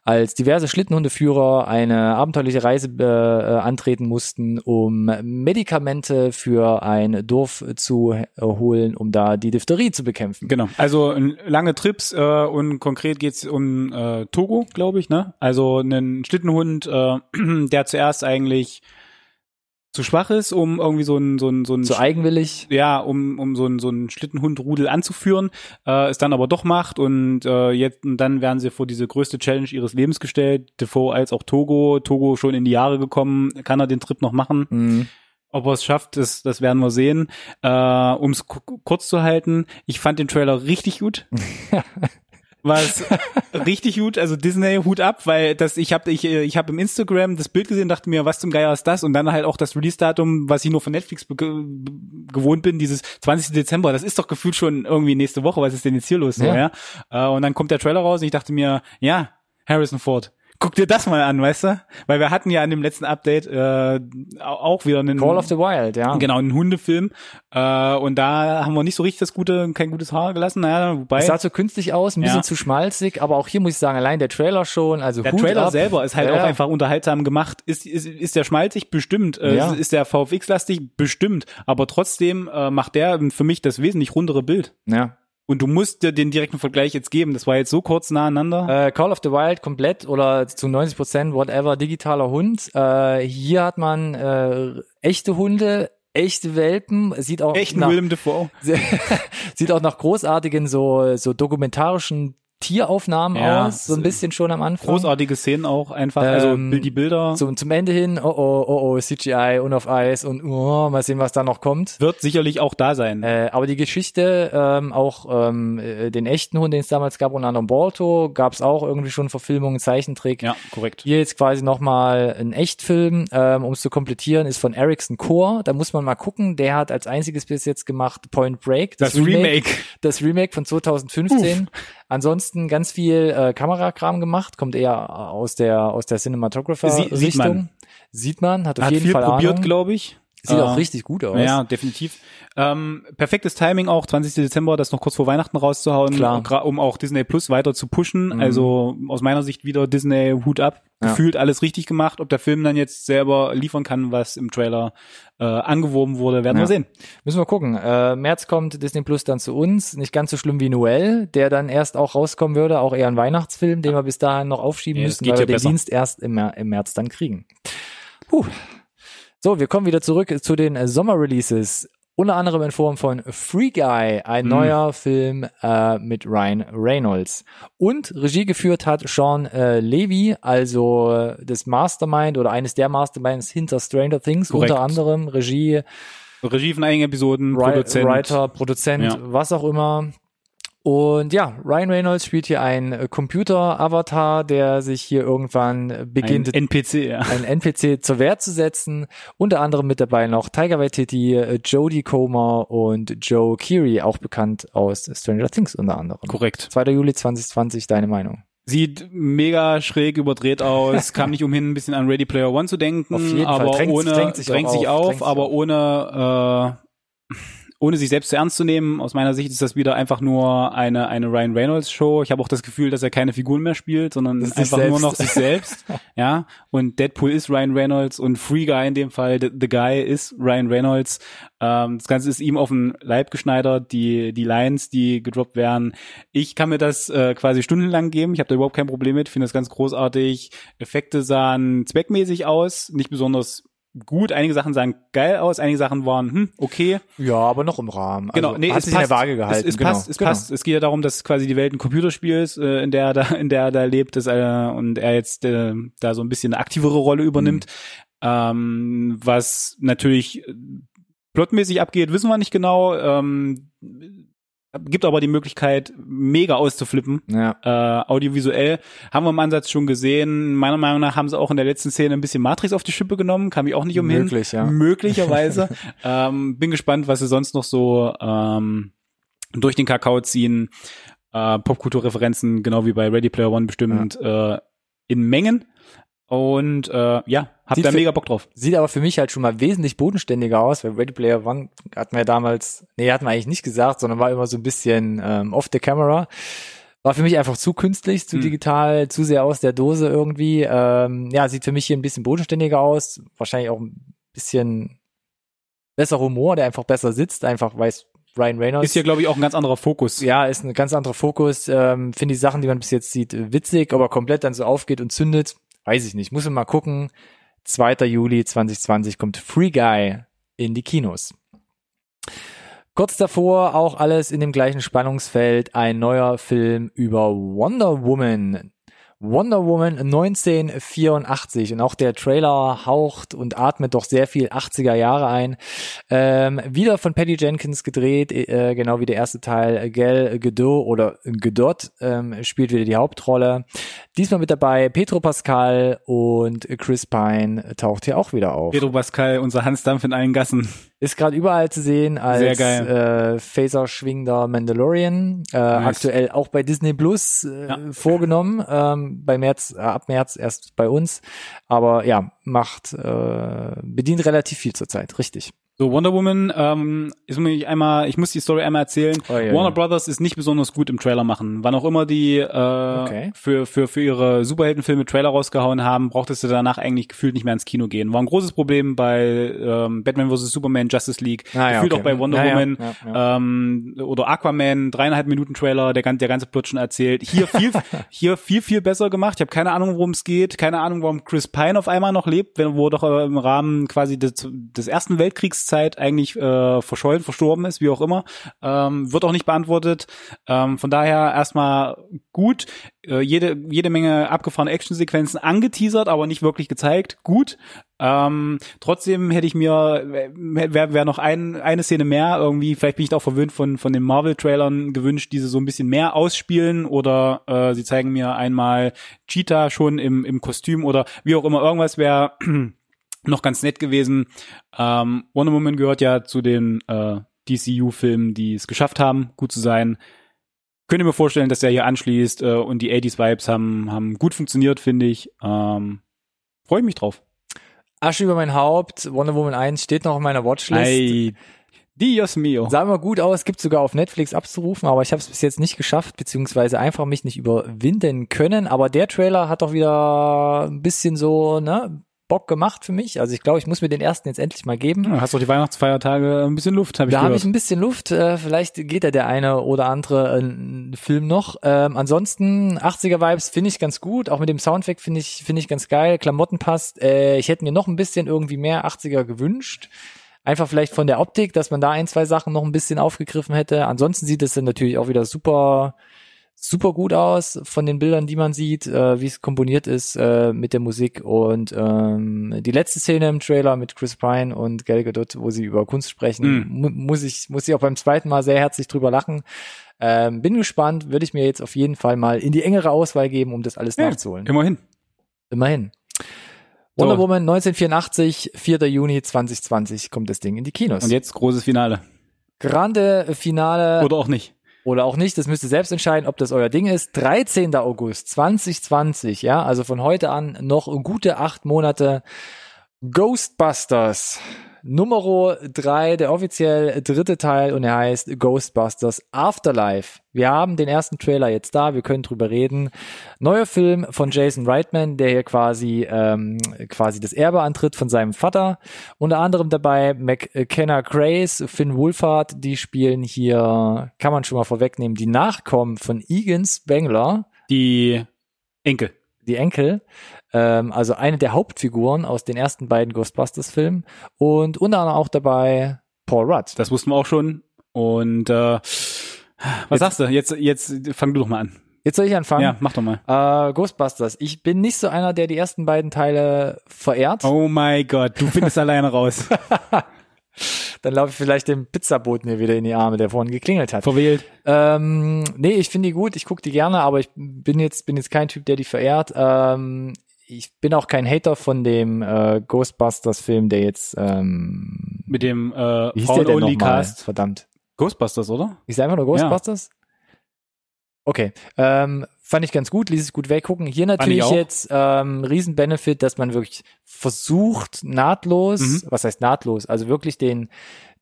als diverse Schlittenhundeführer eine abenteuerliche Reise äh, äh, antreten mussten, um Medikamente für ein Dorf zu holen, um da die Diphtherie zu bekämpfen. Genau. Also lange Trips äh, und konkret geht's um äh, Togo, glaube ich, ne? Also einen Schlittenhund, äh, der zuerst eigentlich zu schwach ist, um irgendwie so ein so ein so ein zu eigenwillig, ja, um um so ein so ein Schlittenhundrudel anzuführen, äh, es dann aber doch macht und äh, jetzt und dann werden sie vor diese größte Challenge ihres Lebens gestellt, Defoe als auch Togo, Togo schon in die Jahre gekommen, kann er den Trip noch machen? Mhm. Ob er es schafft, das, das werden wir sehen. Äh, um es kurz zu halten, ich fand den Trailer richtig gut. war es richtig gut. Also Disney Hut ab, weil das ich habe ich ich habe im Instagram das Bild gesehen, dachte mir, was zum Geier ist das? Und dann halt auch das Release Datum, was ich nur von Netflix gewohnt bin, dieses 20. Dezember. Das ist doch gefühlt schon irgendwie nächste Woche. Was ist denn jetzt hier los? Ja. So, ja? Äh, und dann kommt der Trailer raus und ich dachte mir, ja, Harrison Ford guck dir das mal an, weißt du? Weil wir hatten ja in dem letzten Update äh, auch wieder einen Call of the Wild, ja. Genau, einen Hundefilm. Äh, und da haben wir nicht so richtig das gute, kein gutes Haar gelassen. Naja, wobei. Es sah zu künstlich aus, ein bisschen ja. zu schmalzig, aber auch hier muss ich sagen, allein der Trailer schon, also Der Hut Trailer ab. selber ist halt ja. auch einfach unterhaltsam gemacht. Ist, ist, ist der schmalzig? Bestimmt. Äh, ja. Ist der VFX-lastig? Bestimmt. Aber trotzdem äh, macht der für mich das wesentlich rundere Bild. Ja. Und du musst dir den direkten Vergleich jetzt geben. Das war jetzt so kurz naheinander. Äh, Call of the Wild komplett oder zu 90 Prozent whatever digitaler Hund. Äh, hier hat man äh, echte Hunde, echte Welpen, sieht auch echten nach, Willem Dafoe. sieht auch nach großartigen so so dokumentarischen Tieraufnahmen ja, aus, so ein bisschen schon am Anfang. Großartige Szenen auch einfach, also ähm, die Bilder. Zum, zum Ende hin, oh oh, oh oh, CGI und auf Eis und oh, mal sehen, was da noch kommt. Wird sicherlich auch da sein. Äh, aber die Geschichte, ähm, auch ähm, äh, den echten Hund, den es damals gab, unter anderem Balto, gab es auch irgendwie schon Verfilmungen, Zeichentrick. Ja, korrekt. Hier jetzt quasi nochmal ein Echtfilm, ähm, um es zu komplettieren, ist von Ericsson Core. Da muss man mal gucken, der hat als einziges bis jetzt gemacht Point Break. Das, das Remake, Remake. Das Remake von 2015. Uff. Ansonsten ganz viel äh, Kamerakram gemacht, kommt eher aus der aus der Cinematographer-Richtung. sieht man. Sieht man, hat auf hat jeden viel Fall probiert, glaube ich. Sieht äh, auch richtig gut aus. Ja, definitiv. Ähm, perfektes Timing auch, 20. Dezember, das noch kurz vor Weihnachten rauszuhauen, Klar. um auch Disney Plus weiter zu pushen. Mhm. Also aus meiner Sicht wieder Disney Hut ab. Ja. Gefühlt alles richtig gemacht. Ob der Film dann jetzt selber liefern kann, was im Trailer äh, angeworben wurde, werden ja. wir sehen. Müssen wir gucken. Äh, März kommt Disney Plus dann zu uns. Nicht ganz so schlimm wie Noel, der dann erst auch rauskommen würde. Auch eher ein Weihnachtsfilm, den wir bis dahin noch aufschieben ja, müssen, weil wir den Dienst erst im, im März dann kriegen. Puh. So, wir kommen wieder zurück zu den äh, Sommerreleases. Unter anderem in Form von Free Guy, ein mm. neuer Film äh, mit Ryan Reynolds. Und Regie geführt hat Sean äh, Levy, also äh, das Mastermind oder eines der Masterminds hinter Stranger Things, Korrekt. unter anderem Regie. Regie von einigen Episoden, Produzent. Writer, Produzent, ja. was auch immer. Und ja, Ryan Reynolds spielt hier einen Computer-Avatar, der sich hier irgendwann beginnt, ein NPC, ja. ein NPC zur Wehr zu setzen. Unter anderem mit dabei noch Tiger Waititi, Jodie Comer und Joe Keery, auch bekannt aus Stranger Things unter anderem. Korrekt. 2. Juli 2020, deine Meinung? Sieht mega schräg überdreht aus, kam nicht umhin, ein bisschen an Ready Player One zu denken, aber Fall. Drängt, ohne, drängt sich, drängt sich auf, drängt aber ohne, äh, ohne sich selbst zu ernst zu nehmen. Aus meiner Sicht ist das wieder einfach nur eine, eine Ryan Reynolds Show. Ich habe auch das Gefühl, dass er keine Figuren mehr spielt, sondern einfach nur noch sich selbst. ja. Und Deadpool ist Ryan Reynolds und Free Guy in dem Fall, The, the Guy ist Ryan Reynolds. Ähm, das Ganze ist ihm auf den Leib geschneidert, die, die Lines, die gedroppt werden. Ich kann mir das äh, quasi stundenlang geben. Ich habe da überhaupt kein Problem mit, finde das ganz großartig. Effekte sahen zweckmäßig aus, nicht besonders gut, einige Sachen sahen geil aus, einige Sachen waren hm, okay. Ja, aber noch im Rahmen. Genau, also, nee, hat es sich passt, in der Waage gehalten. Es, es genau, passt, es genau. passt. Es geht ja darum, dass quasi die Welt ein Computerspiel ist, äh, in der er da, in der er da lebt, dass er, und er jetzt äh, da so ein bisschen eine aktivere Rolle übernimmt. Mhm. Ähm, was natürlich plotmäßig abgeht, wissen wir nicht genau. Ähm, gibt aber die Möglichkeit, mega auszuflippen. Ja. Äh, audiovisuell haben wir im Ansatz schon gesehen. Meiner Meinung nach haben sie auch in der letzten Szene ein bisschen Matrix auf die Schippe genommen, kam ich auch nicht umhin. Möglich, ja. Möglicherweise. ähm, bin gespannt, was sie sonst noch so ähm, durch den Kakao ziehen. Äh, Popkulturreferenzen, genau wie bei Ready Player One bestimmt, ja. äh, in Mengen. Und äh, ja, hab sieht da mega Bock drauf. Sieht aber für mich halt schon mal wesentlich bodenständiger aus, weil Ready Player One hat mir damals, nee, hat man eigentlich nicht gesagt, sondern war immer so ein bisschen ähm, off the camera. War für mich einfach zu künstlich, zu hm. digital, zu sehr aus der Dose irgendwie. Ähm, ja, sieht für mich hier ein bisschen bodenständiger aus. Wahrscheinlich auch ein bisschen besser Humor, der einfach besser sitzt, einfach weiß Ryan Reynolds. Ist hier, glaube ich, auch ein ganz anderer Fokus. Ja, ist ein ganz anderer Fokus. Ähm, Finde die Sachen, die man bis jetzt sieht, witzig, aber komplett dann so aufgeht und zündet, weiß ich nicht. Muss man mal gucken. 2. Juli 2020 kommt Free Guy in die Kinos. Kurz davor auch alles in dem gleichen Spannungsfeld ein neuer Film über Wonder Woman. Wonder Woman 1984 und auch der Trailer haucht und atmet doch sehr viel 80er Jahre ein. Ähm, wieder von Patty Jenkins gedreht, äh, genau wie der erste Teil. Gal Gadot oder Gadot ähm, spielt wieder die Hauptrolle. Diesmal mit dabei Petro Pascal und Chris Pine taucht hier auch wieder auf. Petro Pascal, unser Hans Dampf in allen Gassen. Ist gerade überall zu sehen als äh, Phaser schwingender Mandalorian. Äh, nice. Aktuell auch bei Disney Plus äh, ja. vorgenommen. Ähm, bei März, äh, ab März erst bei uns. Aber ja, macht, äh, bedient relativ viel zurzeit, richtig. So, Wonder Woman, ähm, ist mich einmal, ich muss die Story einmal erzählen. Oh, ja, Warner ja. Brothers ist nicht besonders gut im Trailer machen. Wann auch immer die äh, okay. für, für, für ihre Superheldenfilme Trailer rausgehauen haben, brauchtest du danach eigentlich gefühlt nicht mehr ins Kino gehen. War ein großes Problem bei ähm, Batman vs. Superman, Justice League, ah, ja, gefühlt okay. auch bei Wonder Woman Ähm, oder Aquaman, dreieinhalb Minuten Trailer, der, der ganze Plot schon erzählt. Hier viel, hier viel, viel besser gemacht. Ich habe keine Ahnung, worum es geht, keine Ahnung, warum Chris Pine auf einmal noch lebt, wenn, wo doch äh, im Rahmen quasi des, des Ersten Weltkriegszeit eigentlich äh, verschollen, verstorben ist, wie auch immer. Ähm, wird auch nicht beantwortet. Ähm, von daher erstmal gut. Äh, jede, jede Menge abgefahrene Actionsequenzen angeteasert, aber nicht wirklich gezeigt. Gut. Ähm, trotzdem hätte ich mir, wäre wär noch ein, eine Szene mehr irgendwie, vielleicht bin ich auch verwöhnt von, von den Marvel-Trailern gewünscht, diese so ein bisschen mehr ausspielen oder äh, sie zeigen mir einmal Cheetah schon im, im Kostüm oder wie auch immer, irgendwas wäre noch ganz nett gewesen. Ähm, Wonder Woman gehört ja zu den äh, DCU-Filmen, die es geschafft haben, gut zu sein. Könnt ihr mir vorstellen, dass der hier anschließt äh, und die 80s-Vibes haben, haben gut funktioniert, finde ich. Ähm, Freue ich mich drauf. Asche über mein Haupt, Wonder Woman 1 steht noch auf meiner Watchlist. Ei, Dios mio. Sah immer gut aus, gibt sogar auf Netflix abzurufen, aber ich habe es bis jetzt nicht geschafft, beziehungsweise einfach mich nicht überwinden können. Aber der Trailer hat doch wieder ein bisschen so, ne, Bock gemacht für mich. Also ich glaube, ich muss mir den ersten jetzt endlich mal geben. Ja, hast doch die Weihnachtsfeiertage ein bisschen Luft, habe ich Da gehört. habe ich ein bisschen Luft. Äh, vielleicht geht ja der eine oder andere äh, Film noch. Ähm, ansonsten 80er Vibes finde ich ganz gut. Auch mit dem Soundtrack finde ich finde ich ganz geil. Klamotten passt. Äh, ich hätte mir noch ein bisschen irgendwie mehr 80er gewünscht. Einfach vielleicht von der Optik, dass man da ein, zwei Sachen noch ein bisschen aufgegriffen hätte. Ansonsten sieht es dann natürlich auch wieder super super gut aus von den Bildern, die man sieht, äh, wie es komponiert ist äh, mit der Musik und ähm, die letzte Szene im Trailer mit Chris Pine und Gal Gadot, wo sie über Kunst sprechen, Mm. mu muss ich muss ich auch beim zweiten Mal sehr herzlich drüber lachen. Ähm, bin gespannt, würde ich mir jetzt auf jeden Fall mal in die engere Auswahl geben, um das alles Ja, nachzuholen. Immerhin. Immerhin. So. Wonder Woman 1984, 4. Juni 2020 kommt das Ding in die Kinos. Und jetzt großes Finale. Grande Finale Oder auch nicht. Oder auch nicht, das müsst ihr selbst entscheiden, ob das euer Ding ist. 13. August 2020, ja, also von heute an noch gute acht Monate. Ghostbusters. Nummer drei, der offiziell dritte Teil und er heißt Ghostbusters Afterlife. Wir haben den ersten Trailer jetzt da, wir können drüber reden. Neuer Film von Jason Reitman, der hier quasi ähm, quasi das Erbe antritt von seinem Vater. Unter anderem dabei McKenna Grace, Finn Wolfhard, die spielen hier, kann man schon mal vorwegnehmen, die Nachkommen von Egan Spengler, Die Enkel. die Enkel, ähm, also eine der Hauptfiguren aus den ersten beiden Ghostbusters-Filmen und unter anderem auch dabei Paul Rudd. Das wussten wir auch schon. Und äh, was sagst du? Jetzt, jetzt fang du doch mal an. Jetzt soll ich anfangen. Ja, mach doch mal. Äh, Ghostbusters. Ich bin nicht so einer, der die ersten beiden Teile verehrt. Oh my Gott, du findest alleine raus. Dann laufe ich vielleicht dem Pizzaboten hier wieder in die Arme, der vorhin geklingelt hat. Verwählt. Ähm, nee, ich finde die gut, ich gucke die gerne, aber ich bin jetzt, bin jetzt kein Typ, der die verehrt. Ähm, ich bin auch kein Hater von dem äh, Ghostbusters-Film, der jetzt ähm, Mit dem äh, wie hieß der denn nochmal? Frauen-Only-Cast. Verdammt. Ghostbusters, oder? Ist einfach nur Ghostbusters? Okay. Ähm, fand ich ganz gut, ließ es gut weggucken. Hier natürlich jetzt ähm, Riesen-Benefit, dass man wirklich versucht, nahtlos, Mhm. was heißt nahtlos, also wirklich den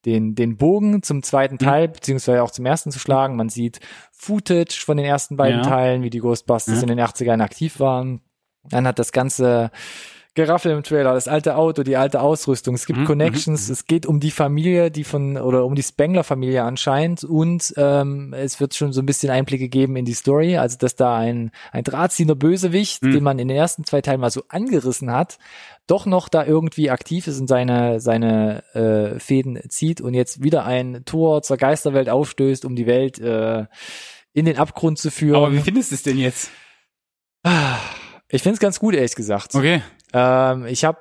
den, den Bogen zum zweiten Mhm. Teil, beziehungsweise auch zum ersten zu schlagen. Man sieht Footage von den ersten beiden Ja. Teilen, wie die Ghostbusters Ja. in den 80ern aktiv waren. Dann hat das ganze Geraffel im Trailer, das alte Auto, die alte Ausrüstung. Es gibt Mhm, Connections, es geht um die Familie, die von, oder um die Spengler-Familie anscheinend und ähm, es wird schon so ein bisschen Einblicke geben in die Story, also dass da ein, ein drahtziehender Bösewicht, Mhm. den man in den ersten zwei Teilen mal so angerissen hat, doch noch da irgendwie aktiv ist und seine, seine äh, Fäden zieht und jetzt wieder ein Tor zur Geisterwelt aufstößt, um die Welt äh, in den Abgrund zu führen. Aber wie findest du es denn jetzt? Ich finde es ganz gut, ehrlich gesagt. Okay. Ähm, ich habe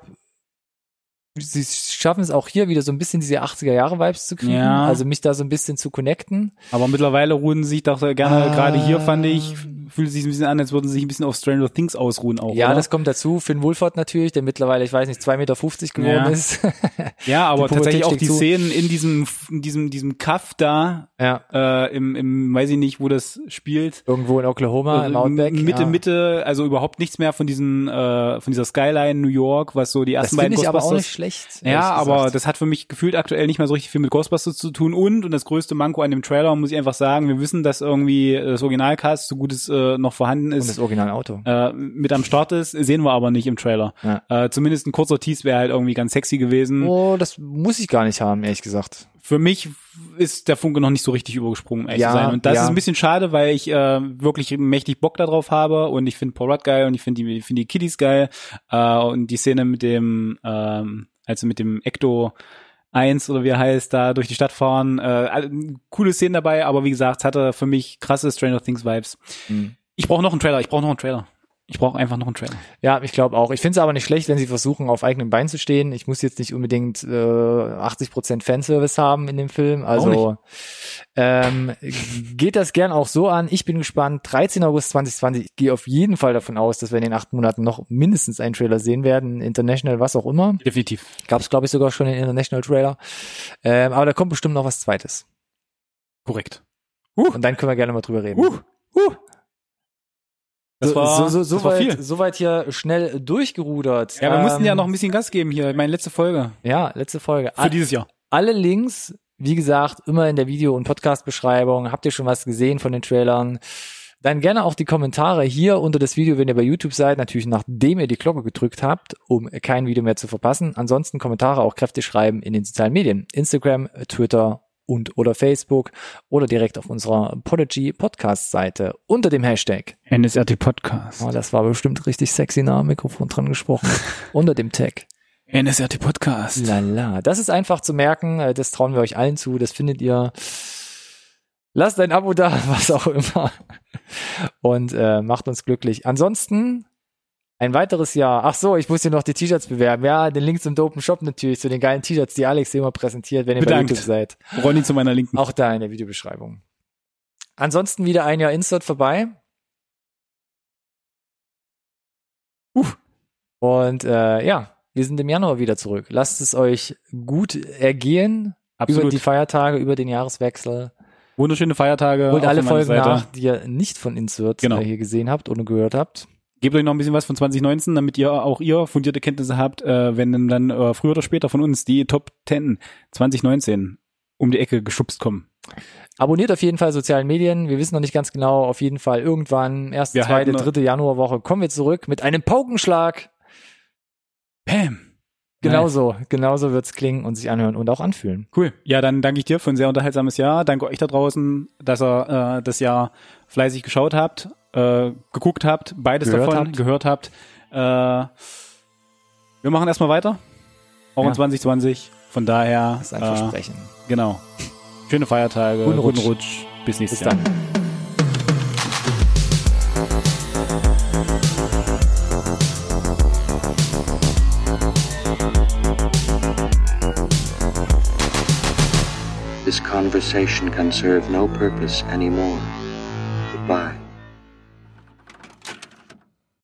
Sie schaffen es auch hier wieder so ein bisschen diese 80er Jahre Vibes zu kriegen, Ja. also mich da so ein bisschen zu connecten. Aber mittlerweile ruhen sie sich doch gerne, Ah. gerade hier fand ich, fühlt sich ein bisschen an, als würden sie sich ein bisschen auf Stranger Things ausruhen auch. ja, oder? das kommt dazu. Finn Wolford natürlich, der mittlerweile, ich weiß nicht, 2,50 Meter geworden Ja. ist. ja, aber tatsächlich auch die zu. Szenen in diesem, in diesem, diesem Kaff da, ja, äh, im, im, weiß ich nicht, wo das spielt. irgendwo in Oklahoma, im Also Outback. Mitte, ja. Mitte, also überhaupt nichts mehr von diesen, äh, von dieser Skyline New York, was so die Das ersten finde beiden ich aber auch nicht schlecht. Ja, aber das hat für mich gefühlt aktuell nicht mehr so richtig viel mit Ghostbusters zu tun und und das größte Manko an dem Trailer muss ich einfach sagen, wir wissen, dass irgendwie das Originalcast so gut es äh, noch vorhanden ist. Und das Originalauto. Äh, mit am Start ist, sehen wir aber nicht im Trailer. Ja. Äh, zumindest ein kurzer Tease wäre halt irgendwie ganz sexy gewesen. Oh, das muss ich gar nicht haben, ehrlich gesagt. Für mich ist der Funke noch nicht so richtig übergesprungen, ehrlich ja, zu sein. Und das ja. ist ein bisschen schade, weil ich äh, wirklich mächtig Bock darauf habe und ich finde Paul Rudd geil und ich finde die, finde die Kiddies geil. Äh, und die Szene mit dem, ähm, also mit dem Ecto 1 oder wie er heißt, da durch die Stadt fahren. Äh, coole Szenen dabei, aber wie gesagt, es hatte für mich krasse Stranger Things Vibes. Mhm. Ich brauche noch einen Trailer, ich brauche noch einen Trailer. Ich brauche einfach noch einen Trailer. Ja, ich glaube auch. Ich finde es aber nicht schlecht, wenn sie versuchen, auf eigenem Bein zu stehen. Ich muss jetzt nicht unbedingt äh, 80% Fanservice haben in dem Film. Also ähm, geht das gern auch so an. Ich bin gespannt. 13 August 2020. Ich gehe auf jeden Fall davon aus, dass wir in den acht Monaten noch mindestens einen Trailer sehen werden. International, was auch immer. Definitiv. Gab es, glaube ich, sogar schon den International Trailer. Ähm, aber da kommt bestimmt noch was Zweites. Korrekt. Uh. Und dann können wir gerne mal drüber reden. Uh. Uh. Das war, so, so, so, das weit, viel. so weit hier schnell durchgerudert. Ja, wir ähm, mussten ja noch ein bisschen Gas geben hier. Meine letzte Folge. Ja, letzte Folge. Für dieses Jahr. Alle Links, wie gesagt, immer in der Video- und Podcast-Beschreibung. Habt ihr schon was gesehen von den Trailern? Dann gerne auch die Kommentare hier unter das Video, wenn ihr bei YouTube seid, natürlich nachdem ihr die Glocke gedrückt habt, um kein Video mehr zu verpassen. Ansonsten Kommentare auch kräftig schreiben in den sozialen Medien. Instagram, Twitter und oder Facebook oder direkt auf unserer Podigy Podcast Seite unter dem Hashtag NSRT Podcast. Oh, das war bestimmt richtig sexy nah am Mikrofon dran gesprochen. unter dem Tag NSRT Podcast. Lala. Das ist einfach zu merken, äh, das trauen wir euch allen zu, das findet ihr. Lasst ein Abo da, was auch immer. Und äh, macht uns glücklich. Ansonsten ein weiteres Jahr. Ach so, ich muss hier noch die T-Shirts bewerben. Ja, den Link zum Dopen Shop natürlich, zu den geilen T-Shirts, die Alex hier immer präsentiert, wenn ihr Bedankt. bei YouTube seid. Ronny zu meiner Linken. Auch da in der Videobeschreibung. Ansonsten wieder ein Jahr Insert vorbei. Uh. Und äh, ja, wir sind im Januar wieder zurück. Lasst es euch gut ergehen Absolut. über die Feiertage, über den Jahreswechsel. Wunderschöne Feiertage. Und alle Folgen nach, die ihr nicht von Insert genau. hier gesehen habt oder gehört habt. Gebt euch noch ein bisschen was von 2019, damit ihr auch ihr fundierte Kenntnisse habt, äh, wenn dann äh, früher oder später von uns die Top 10 2019 um die Ecke geschubst kommen. Abonniert auf jeden Fall sozialen Medien. Wir wissen noch nicht ganz genau. Auf jeden Fall irgendwann, erste, wir zweite, dritte Januarwoche kommen wir zurück mit einem Paukenschlag. Bam. Genauso, genauso wird's klingen und sich anhören und auch anfühlen. Cool. Ja, dann danke ich dir für ein sehr unterhaltsames Jahr. Danke euch da draußen, dass ihr äh, das Jahr fleißig geschaut habt äh, geguckt habt, beides gehört davon habt. gehört habt. Äh, wir machen erstmal weiter. Auch ja. in 2020. Von daher. Das ist ein äh, Versprechen. Genau. Schöne Feiertage. Guten Rutsch. Guten Rutsch. Bis nächstes Bis Jahr. Dann. This conversation can serve no purpose anymore.